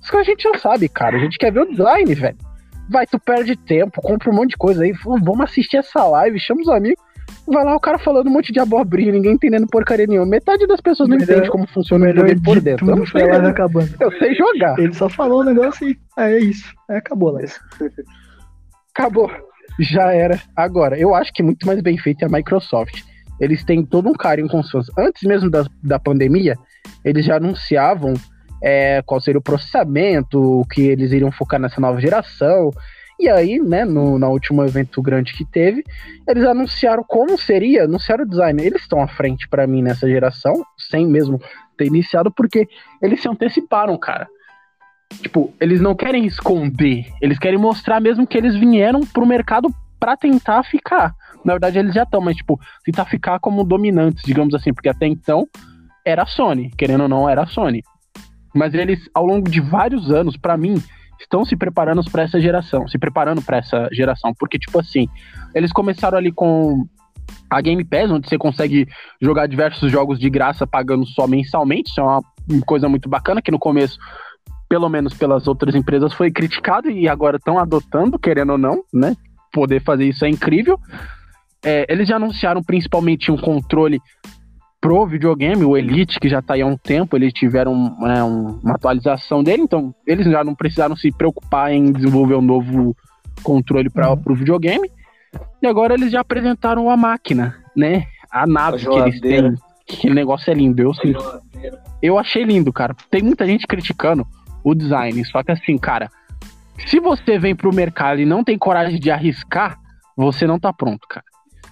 que a gente já sabe, cara, a gente quer ver o design, velho. Vai, tu perde tempo, compra um monte de coisa aí, vamos assistir essa live, chama os amigos. Vai lá o cara falando um monte de abobrinha, ninguém entendendo porcaria nenhuma. Metade das pessoas não entende como funciona o videogame por dentro. Eu não sei, né? acabando. eu sei jogar. Ele só falou o um negócio e é isso. Aí acabou lá. Acabou. Já era. Agora, eu acho que muito mais bem feito é a Microsoft. Eles têm todo um carinho com os fãs. Antes mesmo da, da pandemia, eles já anunciavam é, qual seria o processamento, que eles iriam focar nessa nova geração. E aí, né, no, no último evento grande que teve, eles anunciaram como seria, anunciaram o design. Eles estão à frente para mim nessa geração, sem mesmo ter iniciado, porque eles se anteciparam, cara. Tipo, eles não querem esconder, eles querem mostrar mesmo que eles vieram pro mercado para tentar ficar. Na verdade, eles já estão, mas, tipo, tentar ficar como dominantes, digamos assim, porque até então era a Sony, querendo ou não, era a Sony. Mas eles, ao longo de vários anos, para mim, estão se preparando para essa geração, se preparando para essa geração, porque tipo assim, eles começaram ali com a Game Pass, onde você consegue jogar diversos jogos de graça pagando só mensalmente, isso é uma coisa muito bacana que no começo, pelo menos pelas outras empresas, foi criticado e agora estão adotando, querendo ou não, né? Poder fazer isso é incrível. É, eles já anunciaram principalmente um controle pro videogame, o Elite, que já tá aí há um tempo, eles tiveram né, um, uma atualização dele, então eles já não precisaram se preocupar em desenvolver um novo controle para uhum. o videogame. E agora eles já apresentaram a máquina, né? A nave a que eles têm. Aquele negócio é lindo. Eu, eu achei lindo, cara. Tem muita gente criticando o design, só que assim, cara, se você vem pro mercado e não tem coragem de arriscar, você não tá pronto, cara.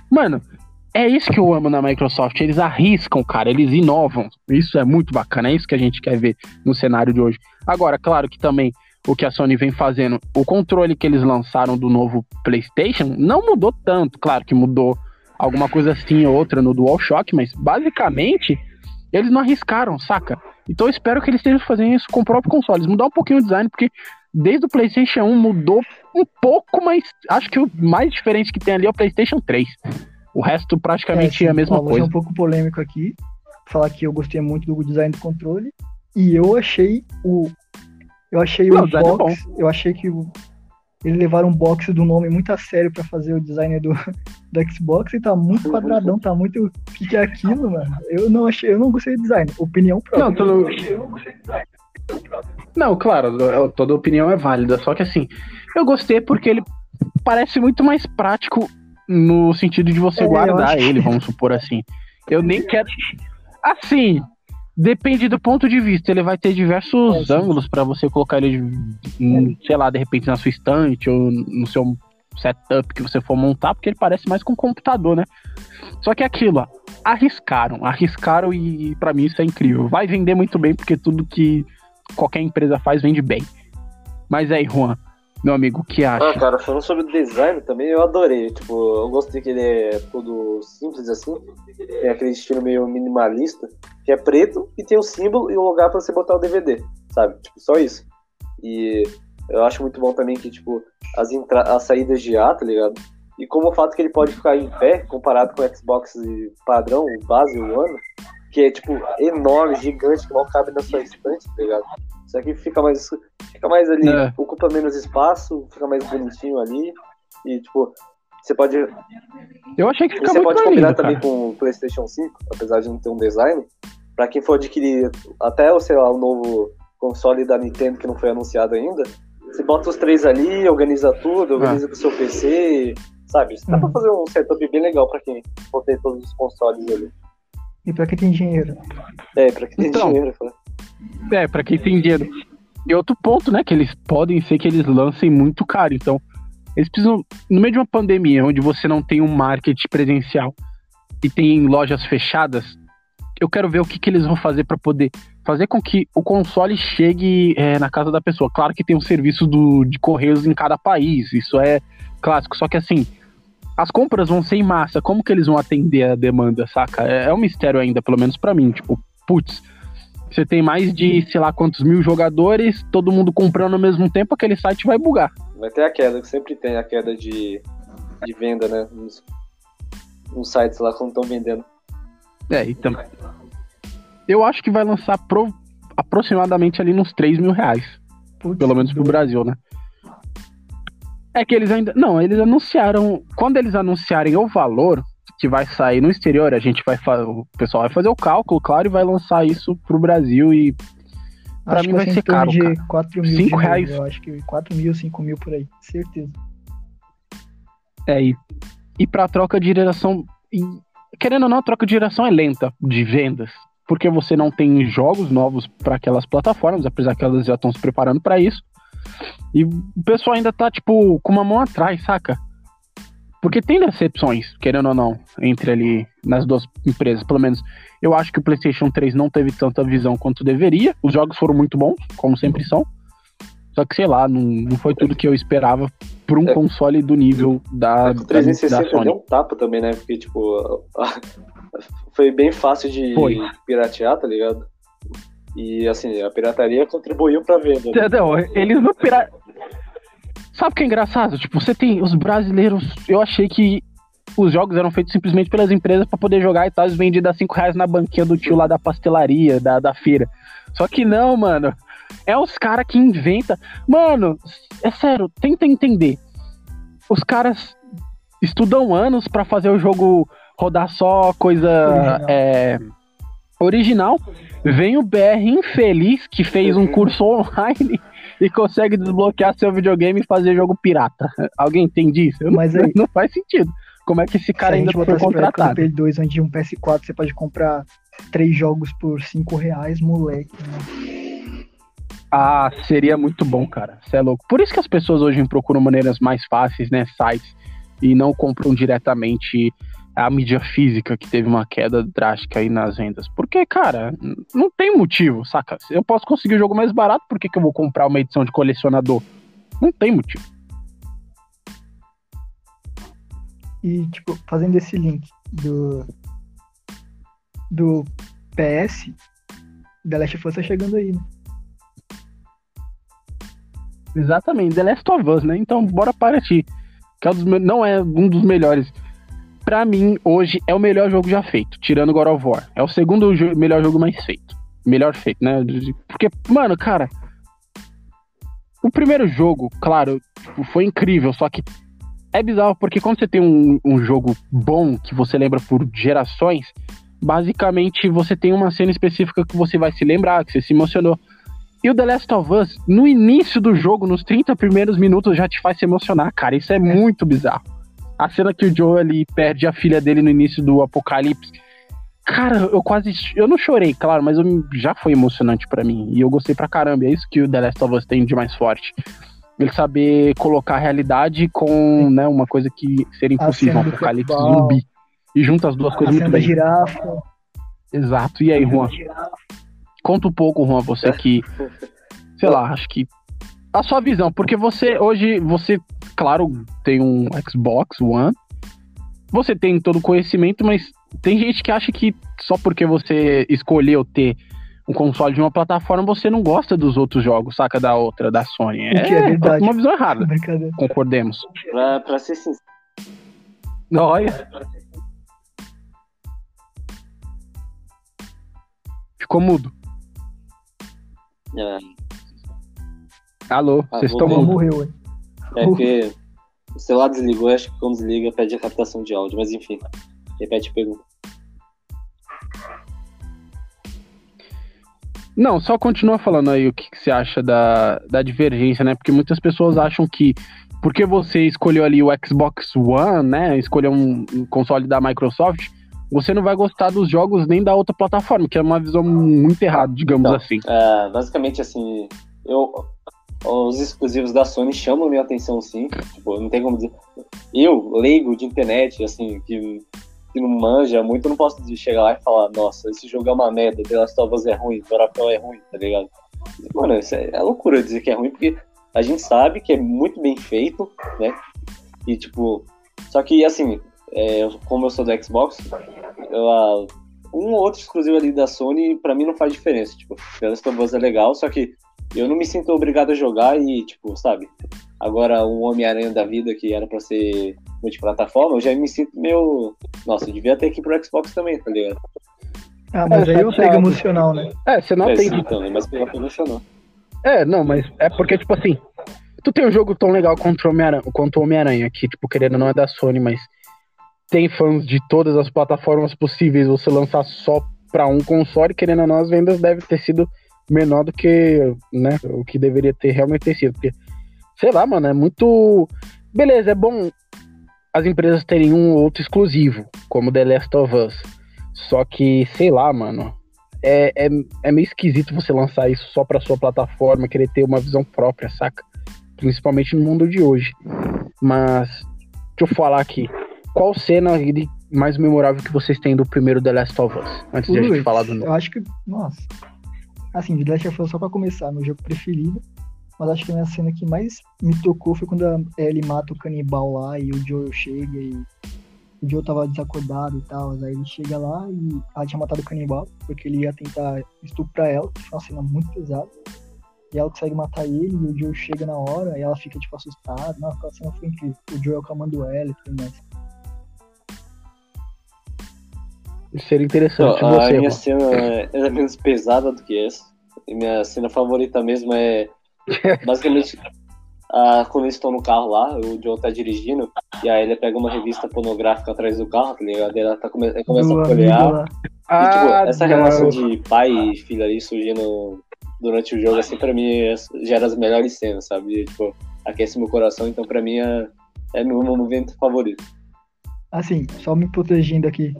Mano, é isso que eu amo na Microsoft. Eles arriscam, cara, eles inovam. Isso é muito bacana, é isso que a gente quer ver no cenário de hoje. Agora, claro que também o que a Sony vem fazendo, o controle que eles lançaram do novo PlayStation não mudou tanto. Claro que mudou alguma coisa assim ou outra no DualShock, mas basicamente eles não arriscaram, saca? Então eu espero que eles estejam fazendo isso com o próprio console. Mudar um pouquinho o design, porque desde o PlayStation 1 mudou um pouco, mas acho que o mais diferente que tem ali é o PlayStation 3. O resto praticamente é, é a mesma ó, coisa. Vou ser um pouco polêmico aqui. Falar que eu gostei muito do design do controle. E eu achei o. Eu achei Não, o o design é eu achei que o, eles levaram um box do nome muito a sério pra fazer o design do, do Xbox e tá muito quadradão, tá muito. O que, que é aquilo, mano? Eu não achei, eu não gostei do design. Opinião própria. Não, tu não... Não, claro, eu- toda opinião é válida, só que assim, eu gostei porque ele parece muito mais prático no sentido de você É, eu guardar ele, vamos supor assim. Eu nem quero. Assim, depende do ponto de vista. Ele vai ter diversos É, ângulos pra você colocar ele, hum, sei lá, de repente na sua estante ou no seu setup que você for montar, porque ele parece mais com um computador, né? Só que é aquilo, ó, arriscaram, arriscaram e pra mim isso é incrível. Vai vender muito bem porque tudo que qualquer empresa faz vende bem. Mas aí, Juan, meu amigo, o que Ah, acha? cara, falando sobre o design também, eu adorei. Tipo, eu gostei que ele é todo simples assim. Tem aquele estilo meio minimalista, que é preto e tem o símbolo e um lugar pra você botar o DVD, sabe? Tipo, só isso. E eu acho muito bom também que, tipo, as, entra- as saídas de ar, tá ligado? E como o fato que ele pode ficar em pé, comparado com o Xbox padrão, o base, o ano, que é, tipo, enorme, gigante, que mal cabe na sua estante, tá ligado? Isso aqui fica mais, fica mais ali, É. ocupa menos espaço, fica mais bonitinho ali. E, tipo, você pode, Eu achei que fica você muito pode combinar lindo, também com o PlayStation 5, apesar de não ter um design. Pra quem for adquirir até, sei lá, o novo console da Nintendo que não foi anunciado ainda, você bota os três ali, organiza tudo, organiza com o seu PC, sabe? Dá pra Uhum. fazer um setup bem legal pra quem for ter todos os consoles ali. E pra quem tem dinheiro? É, pra quem tem Então. dinheiro. cara. É, pra quem tem dinheiro. E outro ponto, né, que eles podem ser que eles lancem muito caro. Então, eles precisam, no meio de uma pandemia, onde você não tem um marketing presencial e tem lojas fechadas, eu quero ver o que, que eles vão fazer pra poder fazer com que o console chegue é, na casa da pessoa. Claro que tem um serviço do, de correios em cada país, isso é clássico. Só que assim, as compras vão ser em massa. Como que eles vão atender a demanda, saca? É, é um mistério ainda, pelo menos pra mim. Tipo, putz, você tem mais de, sei lá, quantos mil jogadores, todo mundo comprando ao mesmo tempo, aquele site vai bugar. Vai ter a queda, que sempre tem a queda de, de venda, né? Nos, nos sites lá quando estão vendendo. É, então. Eu acho que vai lançar pro- aproximadamente ali nos 3 mil reais. Putz, Pelo menos pro Brasil, né? É que eles ainda. Não, eles anunciaram. Quando eles anunciarem o valor que vai sair no exterior, a gente vai O pessoal vai fazer o cálculo, claro, e vai lançar isso pro Brasil e. pra Acho mim que vai ser caro, de cara. 4 mil. Cinco de novo, reais. Eu acho que 4 mil, 5 mil por aí. Certeza. É, e, e pra troca de geração. e, querendo ou não, a troca de geração é lenta de vendas. Porque você não tem jogos novos para aquelas plataformas, apesar que elas já estão se preparando para isso. E o pessoal ainda tá, tipo, com uma mão atrás, saca? Porque tem decepções, querendo ou não, entre ali nas duas empresas. Pelo menos eu acho que o PlayStation 3 não teve tanta visão quanto deveria. Os jogos foram muito bons, como sempre são. Só que, sei lá, não, não foi tudo que eu esperava por um É. console do nível da, É, da, o 360 da Sony. deu um tapa também, né? Porque, tipo, foi bem fácil de Foi. piratear, tá ligado? E, assim, a pirataria contribuiu pra venda. né? Eles não pira... Sabe o que é engraçado? Tipo, você tem os brasileiros. Eu achei que os jogos eram feitos simplesmente pelas empresas pra poder jogar e tal, eles vendidos a 5 reais na banquinha do tio lá da pastelaria, da, da feira. Só que não, mano. É os caras que inventa. Mano, é sério, tenta entender. Os caras estudam anos pra fazer o jogo rodar só coisa Original. é, original. Vem o BR infeliz que fez um curso online e consegue desbloquear seu videogame e fazer jogo pirata. Alguém entende isso? Eu Mas não, aí- não faz sentido. Como é que esse cara ainda foi contratado? Play 2, onde um PS4 você pode comprar três jogos por 5 reais, moleque. né? Ah, seria muito bom, cara. Você é louco. Por isso que as pessoas hoje procuram maneiras mais fáceis, né? Sites, e não compram diretamente a mídia física, que teve uma queda drástica aí nas vendas. Porque, cara, não tem motivo, saca? Eu posso conseguir o jogo mais barato, por que, que eu vou comprar uma edição de colecionador? Não tem motivo. E, tipo, fazendo esse link do. Do PS, The Last of Us tá chegando aí, né? Exatamente, The Last of Us, né? Então, bora partir. Que é um dos não é um dos melhores. Pra mim, hoje, é o melhor jogo já feito, tirando God of War. É o segundo jo- melhor jogo mais feito. melhor feito, né? Porque, mano, cara, o primeiro jogo, claro, tipo, foi incrível, só que é bizarro porque quando você tem um, um jogo bom que você lembra por gerações, basicamente você tem uma cena específica que você vai se lembrar, que você se emocionou. E o The Last of Us, no início do jogo, nos 30 primeiros minutos, já te faz se emocionar, cara. Isso é muito bizarro. A cena que o Joe ali perde a filha dele no início do apocalipse. Cara, eu quase. Eu não chorei, claro, mas eu, já foi emocionante para mim. E eu gostei pra caramba. É isso que o The Last of Us tem de mais forte. Ele saber colocar a realidade com né, uma coisa que seria impossível, um apocalipse zumbi. E junta as duas a coisas muito bem. Girafa. Exato. E aí, Juan? Conta um pouco, Juan, você que. Sei lá, acho que. A sua visão, porque você hoje, você, claro, tem um Xbox One. Você tem todo o conhecimento, mas tem gente que acha que só porque você escolheu ter um console de uma plataforma, você não gosta dos outros jogos, saca? Da outra, da Sony. É, é verdade. uma visão errada. Concordemos. Pra, pra ser sincero. Olha. Ficou mudo. É. Alô, Ah, vocês estão morreu, hein? É porque o celular desligou, acho que quando desliga pede a captação de áudio, mas enfim. Repete a pergunta. Não, só continua falando aí o que, que você acha da, da divergência, né? Porque muitas pessoas acham que porque você escolheu ali o Xbox One, né? Escolheu um, um console da Microsoft, você não vai gostar dos jogos nem da outra plataforma, que é uma visão muito errada, digamos Não. assim. É, basicamente, assim, eu, os exclusivos da Sony chamam minha atenção, sim. Tipo, não tem como dizer. Eu, leigo de internet, assim, que, que não manja muito, não posso chegar lá e falar, nossa, esse jogo é uma merda, The Last of Us é ruim, Dorapel é ruim, tá ligado? Mano, isso é, é loucura dizer que é ruim, porque a gente sabe que é muito bem feito, né? E, tipo, só que, assim, é, como eu sou do Xbox, eu, um ou outro exclusivo ali da Sony, pra mim não faz diferença. Tipo, The Last of Us é legal, só que eu não me sinto obrigado a jogar e, tipo, sabe? Agora, um Homem-Aranha da vida que era pra ser multiplataforma, eu já me sinto meio. Nossa, eu devia ter aqui pro Xbox também, tá ligado? Ah, mas É, aí é o apego chateado. emocional, né? É, você não é, tem. sim, também, mas pela funcionou. É, não, mas é porque, tipo assim, tu tem um jogo tão legal contra o Homem-Aranha, contra o Homem-Aranha, que, tipo, querendo ou não é da Sony, mas tem fãs de todas as plataformas possíveis, você lançar só pra um console, querendo ou não, as vendas devem ter sido menor do que, né, o que deveria ter realmente ter sido, porque, sei lá, mano, é muito... Beleza, é bom as empresas terem um ou outro exclusivo, como The Last of Us, só que, sei lá, mano, é, é, é meio esquisito você lançar isso só pra sua plataforma, querer ter uma visão própria, saca? Principalmente no mundo de hoje. Mas, deixa eu falar aqui. Qual cena mais memorável que vocês têm do primeiro The Last of Us? Antes de a gente falar do novo. Eu acho que, nossa. Assim, de Last of Us, só pra começar, meu jogo preferido. Mas acho que a minha cena que mais me tocou foi quando a Ellie mata o canibal lá e o Joel chega e o Joel tava desacordado e tal. Aí ele chega lá e ela tinha matado o canibal, porque ele ia tentar estuprar ela, que foi uma cena muito pesada. E ela consegue matar ele e o Joel chega na hora e ela fica, tipo, assustada. Nossa, aquela cena foi incrível. O Joel clamando ela e tudo mais. Seria interessante Então, a você. minha Juan. cena é é menos pesada do que essa. E minha cena favorita mesmo é basicamente a, quando eles estão no carro lá, o Joe tá dirigindo, e aí ele pega uma revista pornográfica atrás do carro, tá ligado? E ela tá come, começa Do a folhear. E, tipo, Ah, essa não. relação de pai e filho ali surgindo durante o jogo, assim, pra mim, é- gera as melhores cenas, sabe? E, tipo, aquece meu coração, então pra mim é, é meu momento favorito. Assim, só me protegendo aqui.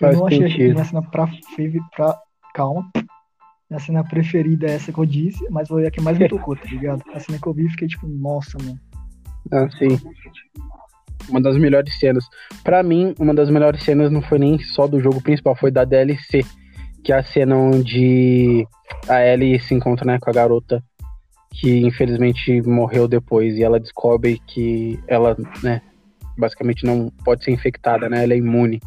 Eu Faz não achei sentido. minha cena pra, pra. Calma. Minha cena preferida é essa que eu disse, mas foi a que mais me tocou, tá ligado? A cena que eu vi e fiquei tipo, nossa, mano. Ah, sim. Uma das melhores cenas. Pra mim, uma das melhores cenas não foi nem só do jogo principal, foi da DLC. Que é a cena onde a Ellie se encontra né, com a garota que infelizmente morreu depois. E ela descobre que ela, né, basicamente não pode ser infectada, né? Ela é imune.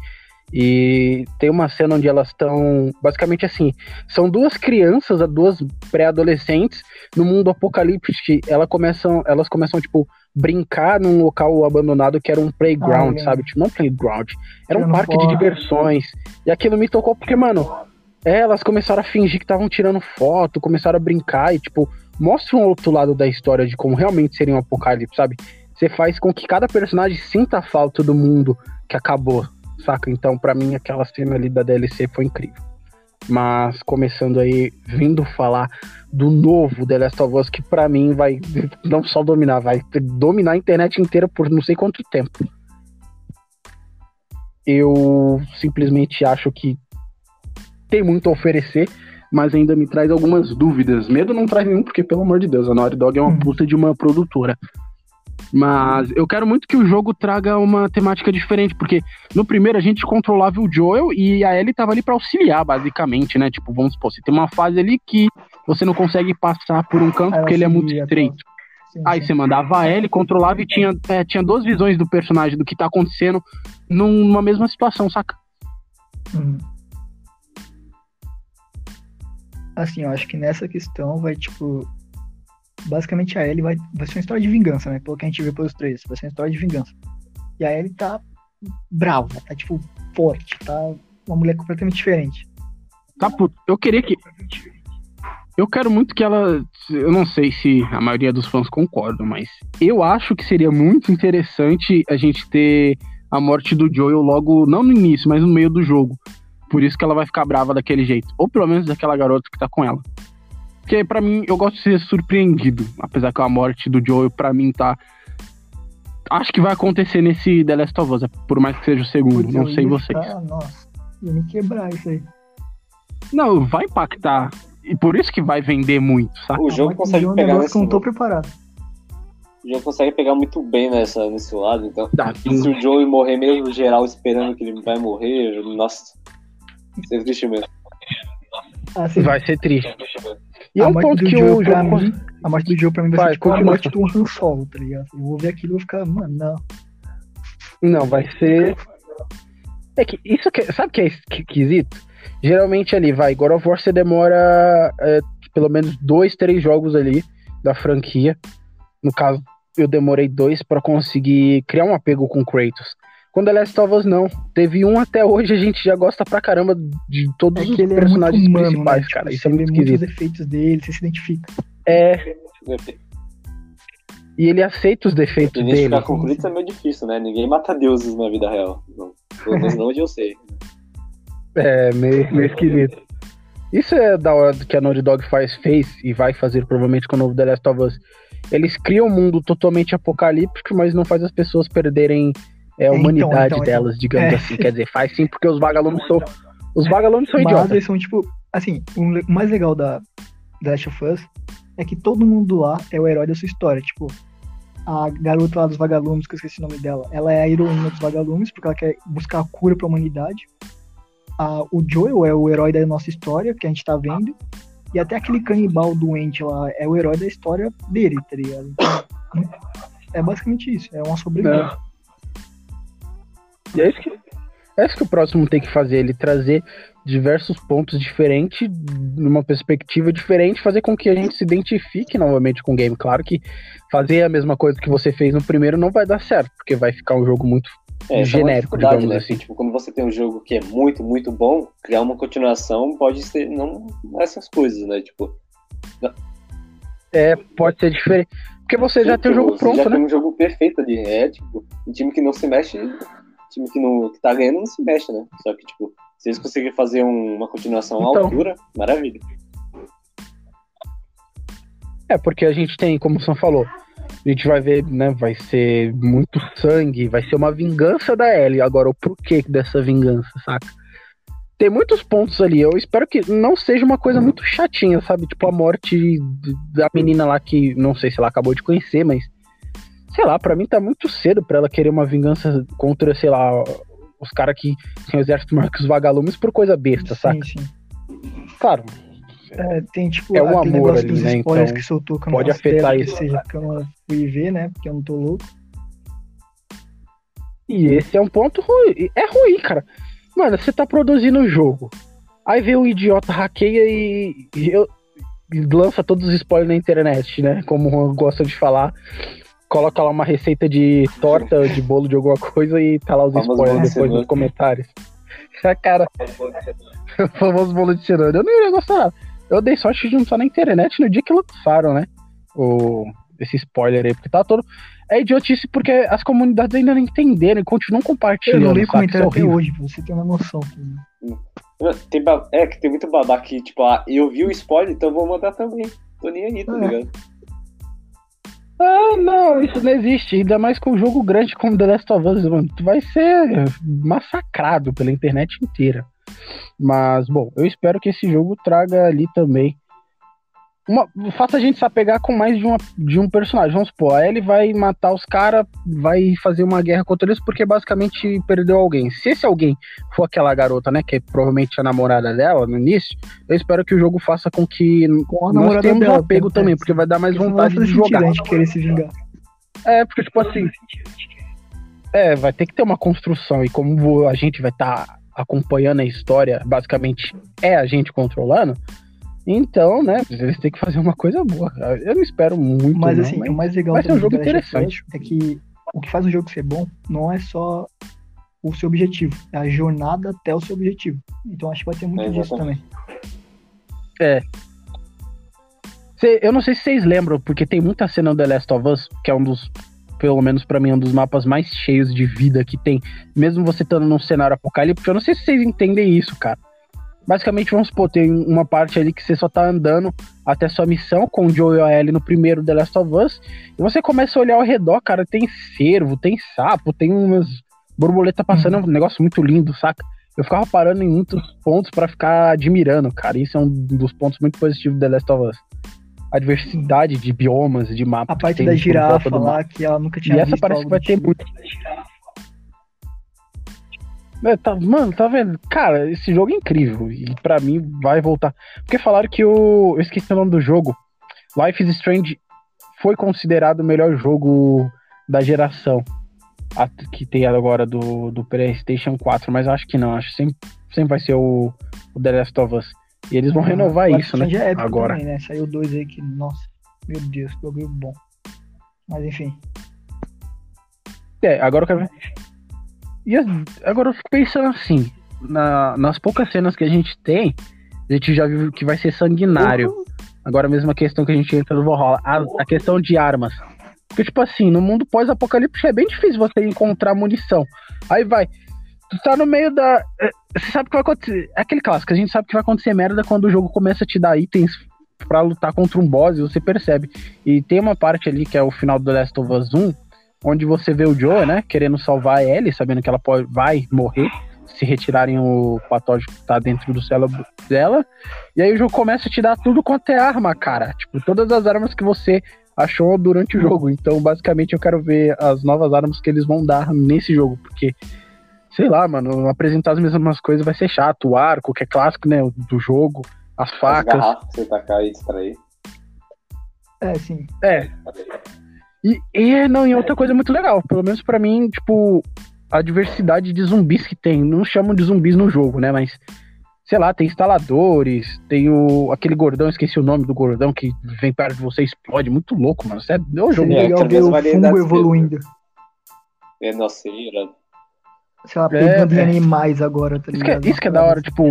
E tem uma cena onde elas estão. Basicamente assim, são duas crianças, duas pré-adolescentes, no mundo apocalíptico. Ela começam, elas começam, tipo, brincar num local abandonado que era um playground, Ah, sabe? Tipo, não playground. Era um parque de diversões. E aquilo me tocou porque, mano, É, elas começaram a fingir que estavam tirando foto, começaram a brincar e, tipo, mostra um outro lado da história de como realmente seria um apocalipse, sabe? Você faz com que cada personagem sinta a falta do mundo que acabou, saca? Então, para mim, aquela cena ali da DLC foi incrível. Mas, começando aí, vindo falar do novo The Last of Us, que para mim vai não só dominar, vai dominar a internet inteira por não sei quanto tempo. Eu simplesmente acho que tem muito a oferecer, mas ainda me traz algumas dúvidas. Medo não traz nenhum, porque, pelo amor de Deus, a Naughty Dog é uma uhum. puta de uma produtora. Mas eu quero muito que o jogo traga uma temática diferente, porque no primeiro a gente controlava o Joel e a Ellie tava ali para auxiliar, basicamente, né? Tipo, vamos supor, você tem uma fase ali que você não consegue passar por um canto porque ele é muito estreito. Sim, Aí sim. você mandava a Ellie, controlava e tinha, é, tinha duas visões do personagem, do que tá acontecendo numa mesma situação, saca? Hum. Assim, eu acho que nessa questão vai, tipo. Basicamente a Ellie vai, vai ser uma história de vingança, né? Pelo que a gente vê pelos três. Vai ser uma história de vingança. E a Ellie tá brava, tá, tipo, forte, tá uma mulher completamente diferente. Tá, puto. Eu queria que. Eu quero muito que ela. Eu não sei se a maioria dos fãs concordam, mas eu acho que seria muito interessante a gente ter a morte do Joel logo, não no início, mas no meio do jogo. Por isso que ela vai ficar brava daquele jeito. Ou pelo menos daquela garota que tá com ela. Porque para mim, eu gosto de ser surpreendido. Apesar que a morte do Joel, para mim, tá. Acho que vai acontecer nesse The Last of Us, por mais que seja o segundo. Putz, não sei vocês. Ficar, nossa, ia me quebrar isso aí. Não, vai impactar. E por isso que vai vender muito, sabe? O jogo consegue é pegar. Nesse... Não tô preparado. O jogo consegue pegar muito bem nessa, nesse lado, então. se o Joey morrer mesmo, geral esperando que ele vai morrer, nossa. Ser triste mesmo. Assim, vai ser triste. E é um ponto que o jogo. Mim, a morte do jogo pra mim vai, vai ser tipo a morte um Han Solo, tá ligado? Eu vou ver aquilo e vou ficar, mano, não. Não, vai ser. É que isso que. Sabe o que é esquisito? Geralmente ali, vai, God of War você demora é, pelo menos dois, três jogos ali da franquia. No caso, eu demorei dois para conseguir criar um apego com Kratos. Quando The Last of Us não. Teve um até hoje, a gente já gosta pra caramba de todos é os personagens é humano, principais, né? cara. Tipo, Isso é muito esquisito. os efeitos dele, você se identifica. É. E ele aceita os defeitos dele. Identificar com Kratos é meio difícil, né? Ninguém mata deuses na vida real. Não. Pelo menos não onde eu sei. É, meio, meio esquisito. Isso é da hora que a Naughty Dog faz, fez e vai fazer provavelmente com o novo The Last of Us. Eles criam um mundo totalmente apocalíptico, mas não faz as pessoas perderem é, a então, humanidade então, então, delas, digamos é. assim. Quer dizer, faz sim porque os vagalumes são. Os vagalumes são idiotas. eles são, tipo, assim, o mais legal da, da Last of Us é que todo mundo lá é o herói da sua história. Tipo, a garota lá dos vagalumes, que eu esqueci o nome dela, ela é a heroína dos vagalumes, porque ela quer buscar a cura pra humanidade. A, o Joel é o herói da nossa história, que a gente tá vendo. E até aquele canibal doente lá é o herói da história dele, tá ligado? Então, é basicamente isso, é uma sobrevivência. E é isso que, é isso que o próximo tem que fazer, ele trazer diversos pontos diferentes, numa perspectiva diferente, fazer com que a gente se identifique novamente com o game. Claro que fazer a mesma coisa que você fez no primeiro não vai dar certo, porque vai ficar um jogo muito é, genérico, digamos né? assim. Tipo, quando você tem um jogo que é muito, muito bom, criar uma continuação pode ser não essas coisas, né? Tipo. Não. É, pode ser diferente. Porque você já tem o jogo pronto, já né? tem um jogo perfeito ali. É, tipo, um time que não se mexe time que, não, que tá ganhando não se mexe, né? Só que, tipo, se eles conseguirem fazer um, uma continuação à então, altura, maravilha. É, porque a gente tem, como o Sam falou, a gente vai ver, né? Vai ser muito sangue, vai ser uma vingança da Ellie. Agora, o porquê dessa vingança, saca? Tem muitos pontos ali. Eu espero que não seja uma coisa muito chatinha, sabe? Tipo a morte da menina lá que não sei se ela acabou de conhecer, mas sei lá, para mim tá muito cedo para ela querer uma vingança contra, sei lá, os caras que têm o exército maior que os vagalumes por coisa besta, sim, saca? Sim. Claro. É, tem tipo é o amor ali, né? Então, que soltou que pode afetar isso. Que seja que eu não fui ver, né? Porque eu não tô louco. E esse é um ponto ruim. É ruim, cara. Mano, você tá produzindo o um jogo. Aí vem o um idiota hackeia e, e, e, lança todos os spoilers na internet, né? Como o Juan gosta de falar coloca lá uma receita de torta, de bolo de alguma coisa e tá lá os spoilers depois nos comentários. cara, o famoso bolo de cenoura. Eu não iria gostar. Eu dei sorte de não estar na internet no dia que lançaram, né? O, esse spoiler aí, porque tá todo. É idiotice porque as comunidades ainda não entenderam e continuam compartilhando. Eu não li sabe? comentário é até hoje, pra você ter uma noção. Tem ba- É, que tem muito babaca que, tipo, ah, eu vi o spoiler, então vou mandar também. Tô nem aí, tá É. ligado? Ah, não, isso não existe. Ainda mais com um jogo grande como The Last of Us, mano. Tu vai ser massacrado pela internet inteira. Mas, bom, eu espero que esse jogo traga ali também. Uma, faça a gente se apegar com mais de, uma, de um personagem. Vamos supor, a Ellie vai matar os caras, vai fazer uma guerra contra eles porque basicamente perdeu alguém. Se esse alguém for aquela garota, né, que é provavelmente a namorada dela no início, eu espero que o jogo faça com que Com nós tenhamos um dela, apego né? também, porque vai dar mais vontade de jogar. gente querer se vingar. É, porque, tipo assim. É, vai ter que ter uma construção. E como a gente vai estar acompanhando a história, basicamente é a gente controlando. Então, né, eles têm que fazer uma coisa boa. Eu não espero muito. Mas não, assim, mas o mais legal vai ser um jogo do interessante. É que o que faz o jogo ser bom não é só o seu objetivo, é a jornada até o seu objetivo. Então acho que vai ter muito É, disso também. Cê- eu não sei se vocês lembram, porque tem muita cena no The Last of Us, que é um dos, pelo menos pra mim, um dos mapas mais cheios de vida que tem, mesmo você estando num cenário apocalíptico. Eu não sei se vocês entendem isso, cara. Basicamente, vamos supor, tem uma parte ali que você só tá andando até sua missão com o Joe e a Ellie no primeiro The Last of Us, e você começa a olhar ao redor, cara, tem cervo, tem sapo, tem umas borboletas passando, é um negócio muito lindo, saca? Eu ficava parando em muitos pontos pra ficar admirando, cara. Isso é um dos pontos muito positivos do The Last of Us. A diversidade de biomas, de mapas. A parte da girafa lá, que ela nunca tinha E essa visto parece que vai ter tipo. muito. É, tá- mano, tá vendo? Cara, esse jogo é incrível. E pra mim vai voltar. Porque falaram que o. Eu esqueci o nome do jogo. Life is Strange foi considerado o melhor jogo da geração. a- Que tem agora do, do PlayStation 4, mas acho que não. Acho que sempre, sempre vai ser o, o The Last of Us. E eles vão renovar O isso, né? É Agora. Também, né? Saiu dois aí que, nossa, meu Deus, que bagulho bom. Mas enfim. É, agora eu quero ver. E agora eu fico pensando assim, na- nas poucas cenas que a gente tem, a gente já viu que vai ser sanguinário. Agora a mesma questão que a gente entra no Valhalla, a, a questão de armas. Porque, tipo assim, no mundo pós-apocalíptico é bem difícil você encontrar munição. Aí vai, tu tá no meio da... é, Você sabe o que vai acontecer. É aquele clássico, a gente sabe que vai acontecer merda quando o jogo começa a te dar itens pra lutar contra um boss e você percebe. E tem uma parte ali que é o final do The Last of Us 1, onde você vê o Joe, né, querendo salvar a Ellie, sabendo que ela pode, vai morrer se retirarem o patógeno que tá dentro do cérebro dela. E aí o jogo começa a te dar tudo quanto é arma, cara. Tipo, todas as armas que você achou durante o jogo. Então, basicamente, eu quero ver as novas armas que eles vão dar nesse jogo, porque sei lá, mano, apresentar as mesmas coisas vai ser chato. O arco, que é clássico, né, do jogo, as As facas. garrafas pra você tacar e distrair. É, sim. É, E, e não, e outra coisa muito legal, pelo menos pra mim, tipo, a diversidade de zumbis que tem. Não chamam de zumbis no jogo, né? Mas, sei lá, tem instaladores, tem o, aquele gordão, esqueci o nome do gordão que vem perto de você e explode. Muito louco, mano. Você é, é um jogo. É, legal ver o fungo evoluindo. É, nossa, irado. Sei lá, É, pegando em é. animais agora, tá Isso que, é- ligado? isso que é da hora, tipo.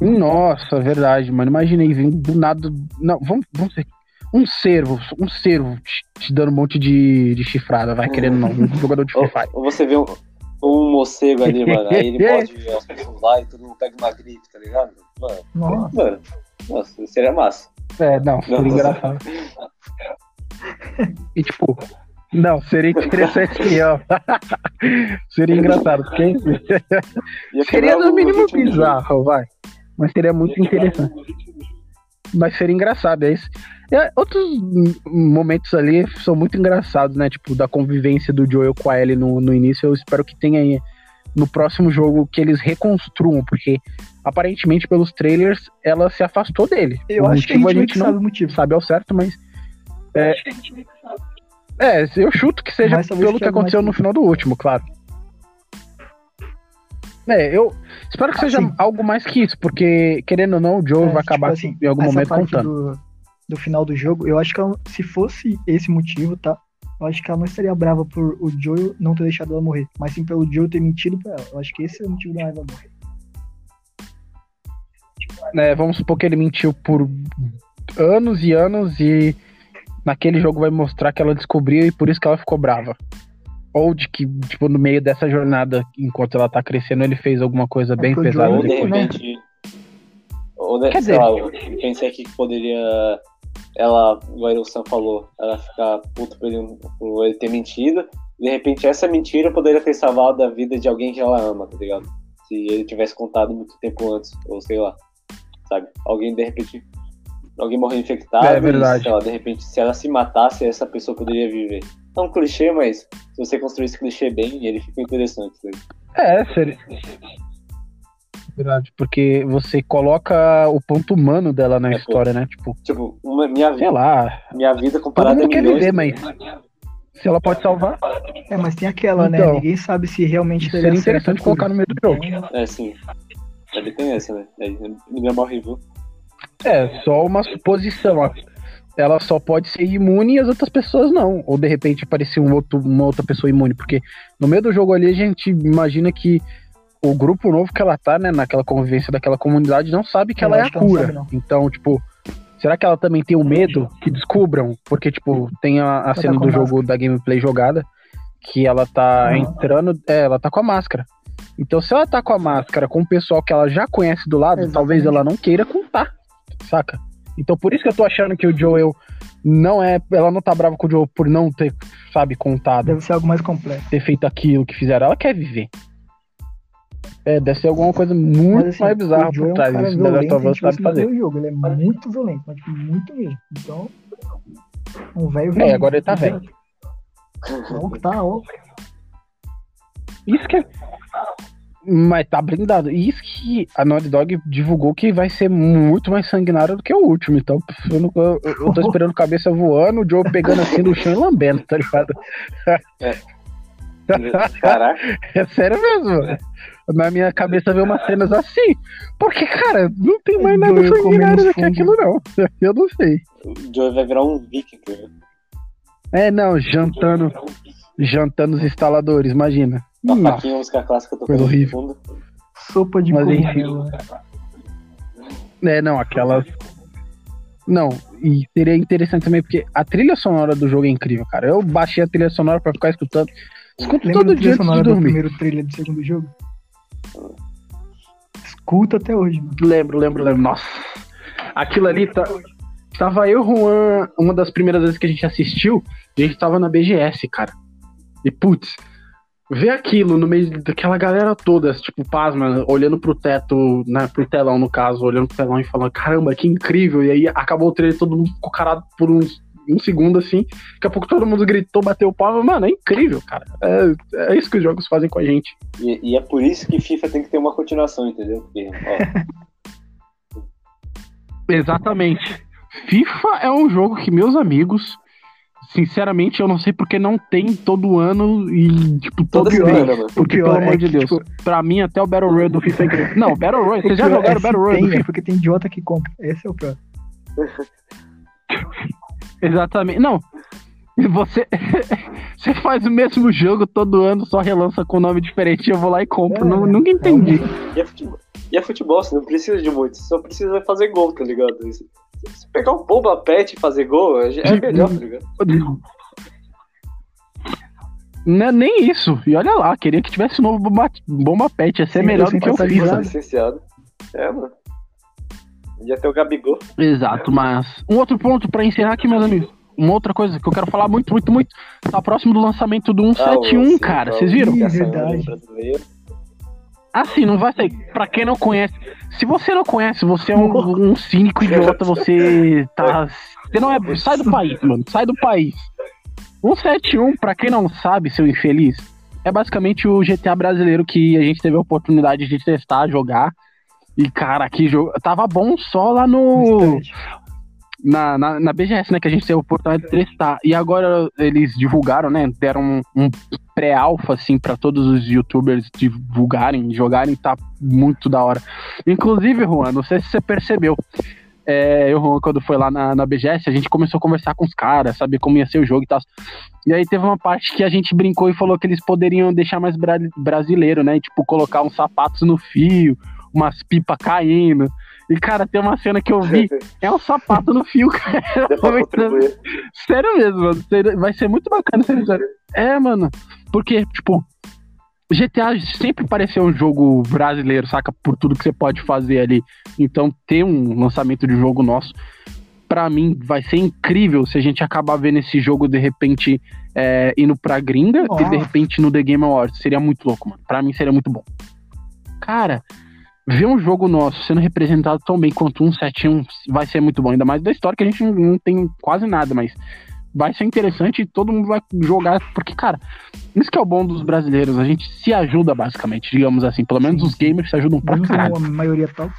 Nossa, verdade, mano. Imaginei vindo do nada. Não, vamos, vamos ver. Um cervo, um cervo te, te dando um monte de, de chifrada, vai querendo não. Um jogador de Free Fire. ou você vê um, um morcego ali, mano, aí ele morde as pessoas lá e todo mundo pega uma gripe, tá ligado? Mano, Nossa. mano, nossa, seria massa. É, não, seria engraçado. E tipo, não, seria interessante sim, ó. seria engraçado, porque Ia seria no mínimo bizarro, vai. Mas seria muito interessante. Mas seria engraçado, é isso. E, é, outros momentos ali são muito engraçados, né? Tipo, da convivência do Joel com a Ellie no, no início. Eu espero que tenha aí no próximo jogo que eles reconstruam, porque aparentemente pelos trailers ela se afastou dele. Eu O acho que a motivo gente, meio que não sabe o motivo. sabe ao certo, mas. É, é, eu chuto que seja pelo que aconteceu mais- no final do último, claro. É, eu espero que seja Assim. algo mais que isso, porque, querendo ou não, o Joe É, vai tipo acabar assim, em algum momento contando. Do, do final do jogo, eu acho que ela- se fosse esse motivo, tá? Eu acho que ela não estaria brava por o Joel não ter deixado ela morrer, mas sim pelo Joel ter mentido pra ela. Eu acho que esse é o motivo da raiva dela. É, vamos supor que ele mentiu por anos e anos e naquele jogo vai mostrar que ela descobriu e por isso que ela ficou brava. Ou de que, tipo, no meio dessa jornada, enquanto ela tá crescendo, ele fez alguma coisa bem porque o pesada. Ou de depois. repente. Ou de, Quer sei dizer- lá, eu pensei aqui que poderia. Ela, o Ailson falou, ela ficar puta por ele, por ele ter mentido. De repente, essa mentira poderia ter salvado a vida de alguém que ela ama, tá ligado? Se ele tivesse contado muito tempo antes, ou sei lá, sabe? Alguém, de repente. Alguém morreu infectado. É verdade. sei lá, de repente, se ela se matasse, essa pessoa poderia viver. É um clichê, mas se você construir esse clichê bem, ele fica interessante. tá ligado? É, seria. Verdade, porque você coloca o ponto humano dela na É, pô. história, né? Tipo, Tipo, uma, minha, sei vida, lá, minha vida todo comparada a mundo quer viver, mas se ela pode salvar, É, mas tem aquela, né? Então, Ninguém sabe se realmente seria interessante colocar no meio do jogo. É, sim. Também tem essa, né? É, Ninguém morre, viu? É, só uma suposição. ó. Ela só pode ser imune e as outras pessoas não. Ou de repente aparecer um outro, uma outra pessoa imune. Porque no meio do jogo ali a gente imagina que o grupo novo que ela tá, né, naquela convivência daquela comunidade, não sabe que Eu ela é a cura. sabe, então, tipo, será que ela também tem o medo que descubram? Porque, tipo, tem a, a Ela cena tá do jogo da gameplay jogada que ela tá Aham. entrando. É, ela tá com a máscara. Então, se ela tá com a máscara com o pessoal que ela já conhece do lado, Exatamente. talvez ela não queira contar, saca? Então, por isso que eu tô achando que o Joel não é. Ela não tá brava com o Joel por não ter, sabe, contado, Deve ser algo mais complexo. ter feito aquilo que fizeram. Ela quer viver. É, deve ser alguma coisa muito Mas assim, mais bizarra o por é um trás. cara Isso The Last violento, of a Us gente vê sabe isso no fazer. primeiro jogo. Ele é muito violento, mas tipo, muito mesmo. Então, um velho É, agora ele tá velho. Não, tá, ó. Isso que é. Mas tá blindado. E isso que a Naughty Dog divulgou que vai ser muito mais sanguinário do que o último. Então, eu, não- eu- eu tô esperando cabeça voando, o Joe pegando assim no chão e lambendo, tá ligado? Caraca, É sério mesmo. Na minha cabeça veio umas cenas assim. Porque, cara, não tem mais nada sanguinário do que aquilo, não. Eu não sei. o Joe vai virar um viking. É, não, jantando. Jantando os instaladores, imagina. Uma Nossa. faquinha, música clássica tocando no horrível. fundo. Sopa de Mas cogumelo. É, não, aquelas. Não, e seria interessante também, porque a trilha sonora do jogo é incrível, cara. Eu baixei a trilha sonora pra ficar escutando. Escuto Lembra todo dia trilha antes sonora de do dormir. primeiro trailer do segundo jogo? Escuta até hoje, mano. Lembro, lembro, lembro. Nossa. Aquilo ali tá. Tava eu, Juan, uma das primeiras vezes que a gente assistiu, a gente tava na BGS, cara. E putz, ver aquilo no meio daquela galera toda, tipo, pasma, olhando pro teto, né, pro telão no caso, olhando pro telão e falando, caramba, que incrível. E aí acabou o trailer, todo mundo ficou carado por uns um segundo assim. Daqui a pouco todo mundo gritou, bateu palma. Mano, é incrível, cara. É, é isso que os jogos fazem com a gente. E, e é por isso que FIFA tem que ter uma continuação, entendeu? Porque, Exatamente. FIFA é um jogo que meus amigos, sinceramente, eu não sei porque não tem todo ano e, tipo, todo semana, mano. Porque, pior pelo amor é de que, Deus, tipo, pra mim até o Battle Royale do FIFA é incrível. Não, Battle Royale, vocês já pior jogaram é Battle Royale do tem, é FIFA? porque tem idiota que compra. Esse é o pior. Exatamente. Não. Você, você faz o mesmo jogo todo ano, só relança com nome diferente. Eu vou lá e compro. É, Não, nunca entendi. E é, futebol, e é futebol, você não precisa de muito, você só precisa fazer gol, tá ligado? Se pegar um bomba pet e fazer gol, é é melhor, tá ligado? Não é nem isso. E olha lá, queria que tivesse um novo bomba, bomba pet. Ia ser Sim, melhor eu do que FIFA. atualizado. Licenciado. É, mano. Podia ter o Gabigol. Exato, mas um outro ponto pra encerrar aqui, meus amigos. Uma outra coisa que eu quero falar muito, muito, muito. Tá próximo do lançamento do Ah, 171, o- cara. o- Vocês viram? É verdade. Assim, não vai sair. Pra quem não conhece. Se você não conhece, você é um, um cínico idiota, você tá. Você não é. Sai do país, mano. Sai do país. 171, pra quem não sabe, seu infeliz, é basicamente o GTA brasileiro que a gente teve a oportunidade de testar, jogar. E, cara, que jogo. Tava bom só lá no. Na, na, na BGS, né, que a gente teve a oportunidade de testar. E agora eles divulgaram, né, deram um, um pré-alfa, assim, pra todos os youtubers divulgarem, jogarem, tá muito da hora. Inclusive, Juan, não sei se você percebeu, é, eu, quando foi lá na, na BGS, a gente começou a conversar com os caras, saber como ia ser o jogo e tal. E aí teve uma parte que a gente brincou e falou que eles poderiam deixar mais bra brasileiro, né? Tipo, colocar uns sapatos no fio, umas pipas caindo. E, cara, tem uma cena que eu vi, é um sapato no fio, cara. Sério mesmo, mano. Vai ser muito bacana. É, mano. Porque, tipo, GTA sempre pareceu um jogo brasileiro, saca? Por tudo que você pode fazer ali. Então, ter um lançamento de jogo nosso, para mim, vai ser incrível se a gente acabar vendo esse jogo de repente é, indo pra gringa oh. e de repente no The Game Awards. Seria muito louco, mano. Pra mim seria muito bom. Cara, ver um jogo nosso sendo representado tão bem quanto um 7-1 vai ser muito bom. Ainda mais da história que a gente não, não tem quase nada, mas vai ser interessante e todo mundo vai jogar, porque, cara, isso que é o bom dos brasileiros, a gente se ajuda basicamente, digamos assim, pelo menos os gamers se ajudam pra caralho. A maioria tal.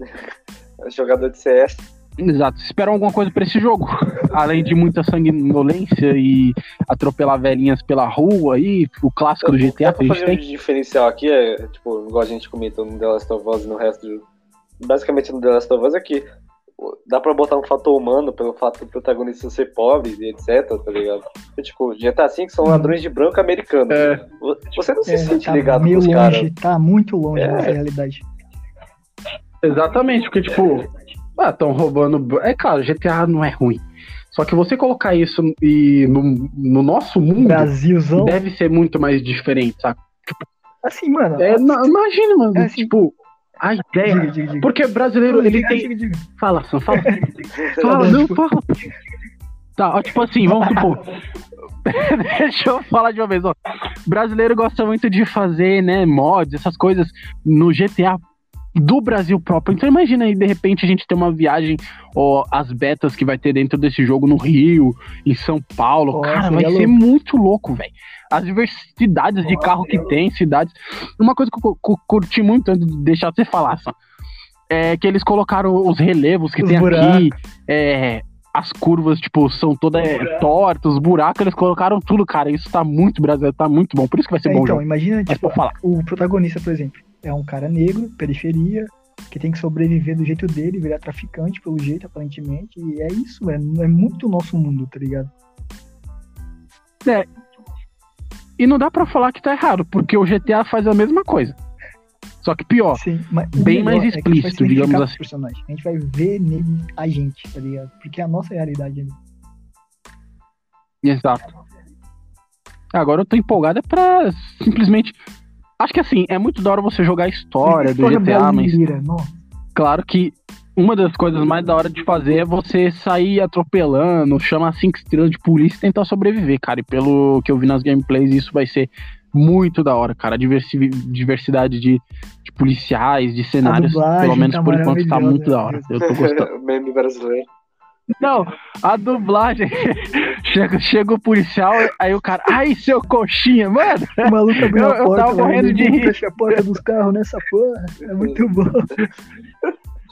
Jogador de CS. Exato, esperam alguma coisa para esse jogo, além de muita sanguinolência e atropelar velhinhas pela rua e o clássico do GTA que a gente tem. O diferencial aqui é, tipo, igual a gente comentou no The Last of Us e no resto do... Basicamente no The Last of Us aqui, é dá pra botar um fator humano pelo fato do protagonista ser pobre e etc, tá ligado? Tipo, GTA V são ladrões de branco americano. É. Você não se é, sente tá ligado meio com os longe, Tá muito longe é. da realidade. Exatamente, porque, tipo, ah, estão roubando. É claro, GTA não é ruim. Só que você colocar isso e no, no nosso mundo Brasilzão. deve ser muito mais diferente, sabe? Tipo, assim, mano. É, não, imagina, mano. É assim, tipo, a ideia. Diga, diga, diga. Porque brasileiro, ele tem. Fala, Sam, fala. fala, não, fala. Tá, ó, tipo assim, vamos supor. Deixa eu falar de uma vez, ó. Brasileiro gosta muito de fazer, né, mods, essas coisas no GTA do Brasil próprio. Então imagina aí, de repente, a gente ter uma viagem, ó, as betas que vai ter dentro desse jogo no Rio, em São Paulo. Nossa, Cara, vai ser louco. muito louco, velho as diversidades de carro que tem, cidades. Uma coisa que eu, curti muito antes de deixar você falar, só, é que eles colocaram os relevos que os tem buracos. aqui, é, as curvas, tipo, são todas é, tortas, os buracos, eles colocaram tudo, cara. Isso tá muito brasileiro, tá muito bom. Por isso que vai ser é, bom. Então, jogo. imagina, tipo, falar. o protagonista, por exemplo, é um cara negro, periferia, que tem que sobreviver do jeito dele, virar traficante pelo jeito, aparentemente. E é isso, é, é muito o nosso mundo, tá ligado? É, e não dá para falar que tá errado, porque o GTA faz a mesma coisa. Só que pior. Sim, bem mais explícito, é digamos assim. Personagem. A gente vai ver nele a gente, tá ligado? Porque é a nossa realidade ali. Exato. Agora eu tô empolgado é pra simplesmente. Acho que assim, é muito da hora você jogar a história do GTA, mas. Claro que uma das coisas mais da hora de fazer é você sair atropelando, chamar cinco estrelas de polícia e tentar sobreviver, cara. E pelo que eu vi nas gameplays, isso vai ser muito da hora, cara. A diversidade de, de policiais, de cenários, pelo menos tá por enquanto, tá muito da hora. Eu tô gostando. Meme brasileiro. Não, a dublagem. chega, chega o policial, aí o cara. Ai, seu coxinha, mano! O maluco abriu a porta. Eu tava morrendo de rir. Fecha a porta dos carros nessa porra. É muito bom.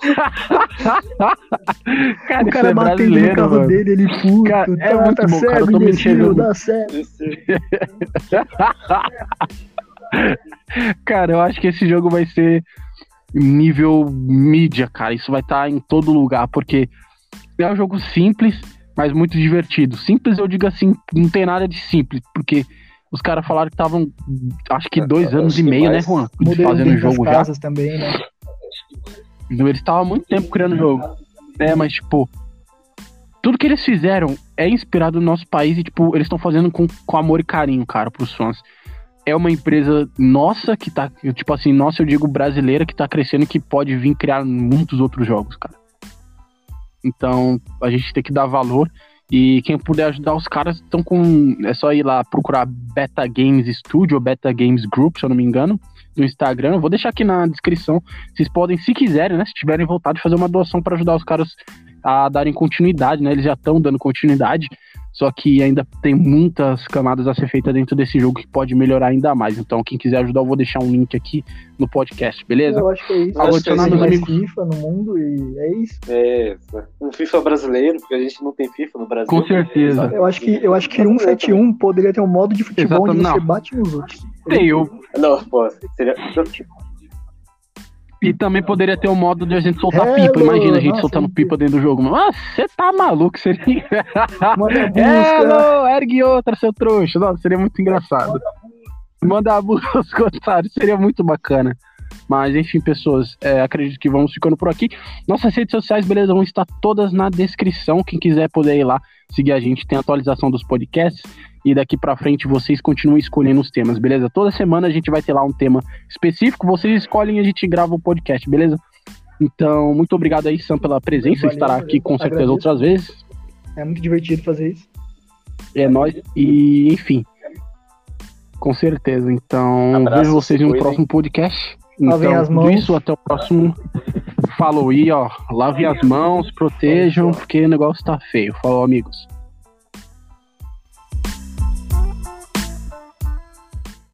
cara, o cara é batendo no carro mano. dele, ele puto. Cara, é tá, muito tá bom, cara, tô me enxergando. Dá certo. cara, eu acho que esse jogo vai ser nível mídia, cara. Isso vai estar tá em todo lugar, porque é um jogo simples, mas muito divertido. Simples, eu digo assim, não tem nada de simples, porque os caras falaram que estavam, acho que dois anos e meio, né, Juan? Fazendo o jogo já. também, né? Eles estavam há muito tempo criando o jogo. É, mas, tipo, tudo que eles fizeram é inspirado no nosso país e, tipo, eles estão fazendo com, com amor e carinho, cara, pros fãs. É uma empresa nossa que tá, tipo assim, nossa, eu digo brasileira, que tá crescendo e que pode vir criar muitos outros jogos, cara. Então, a gente tem que dar valor. E quem puder ajudar os caras estão com. É só ir lá procurar Beta Games Studio Beta Games Group, se eu não me engano do Instagram. Eu vou deixar aqui na descrição. Vocês podem, se quiserem, né? Se tiverem vontade, fazer uma doação para ajudar os caras a darem continuidade, né? Eles já estão dando continuidade. Só que ainda tem muitas camadas a ser feitas dentro desse jogo que pode melhorar ainda mais. Então, quem quiser ajudar, eu vou deixar um link aqui no podcast, beleza? Eu acho que é isso. Algo adicionar meus amigos. FIFA no mundo e é isso. É, um FIFA brasileiro, porque a gente não tem FIFA no Brasil. Com certeza. Eu acho que, eu acho que 171 poderia ter um modo de futebol Exato, onde você não. bate nos outros. Tem, eu... Não, pô, seria... E também poderia ter o um modo de a gente soltar É, pipa. Imagina a gente nossa, soltando pipa dentro do jogo. Mano, você tá maluco? Seria. Manda busca. Hello, ergue outra, seu trouxa. Nossa, seria muito engraçado. Manda a busca nos comentários, seria muito bacana. Mas enfim, pessoas, é, acredito que vamos ficando por aqui. Nossas redes sociais, beleza, vão estar todas na descrição. Quem quiser poder ir lá seguir a gente, tem atualização dos podcasts. E daqui pra frente vocês continuem escolhendo os temas, beleza? Toda semana a gente vai ter lá um tema específico. Vocês escolhem e a gente grava o podcast, beleza? Então, muito obrigado aí, Sam, pela presença. Valeu, Estará aqui com certeza agradeço. outras vezes. É muito divertido fazer isso. É nóis. E, enfim. Com certeza. Então, Abraço, vejo vocês no próximo podcast. Lavem Então, as mãos. isso, até o próximo. Falou aí, ó. Lavem as mãos, protejam, porque o negócio tá feio. Falou, amigos.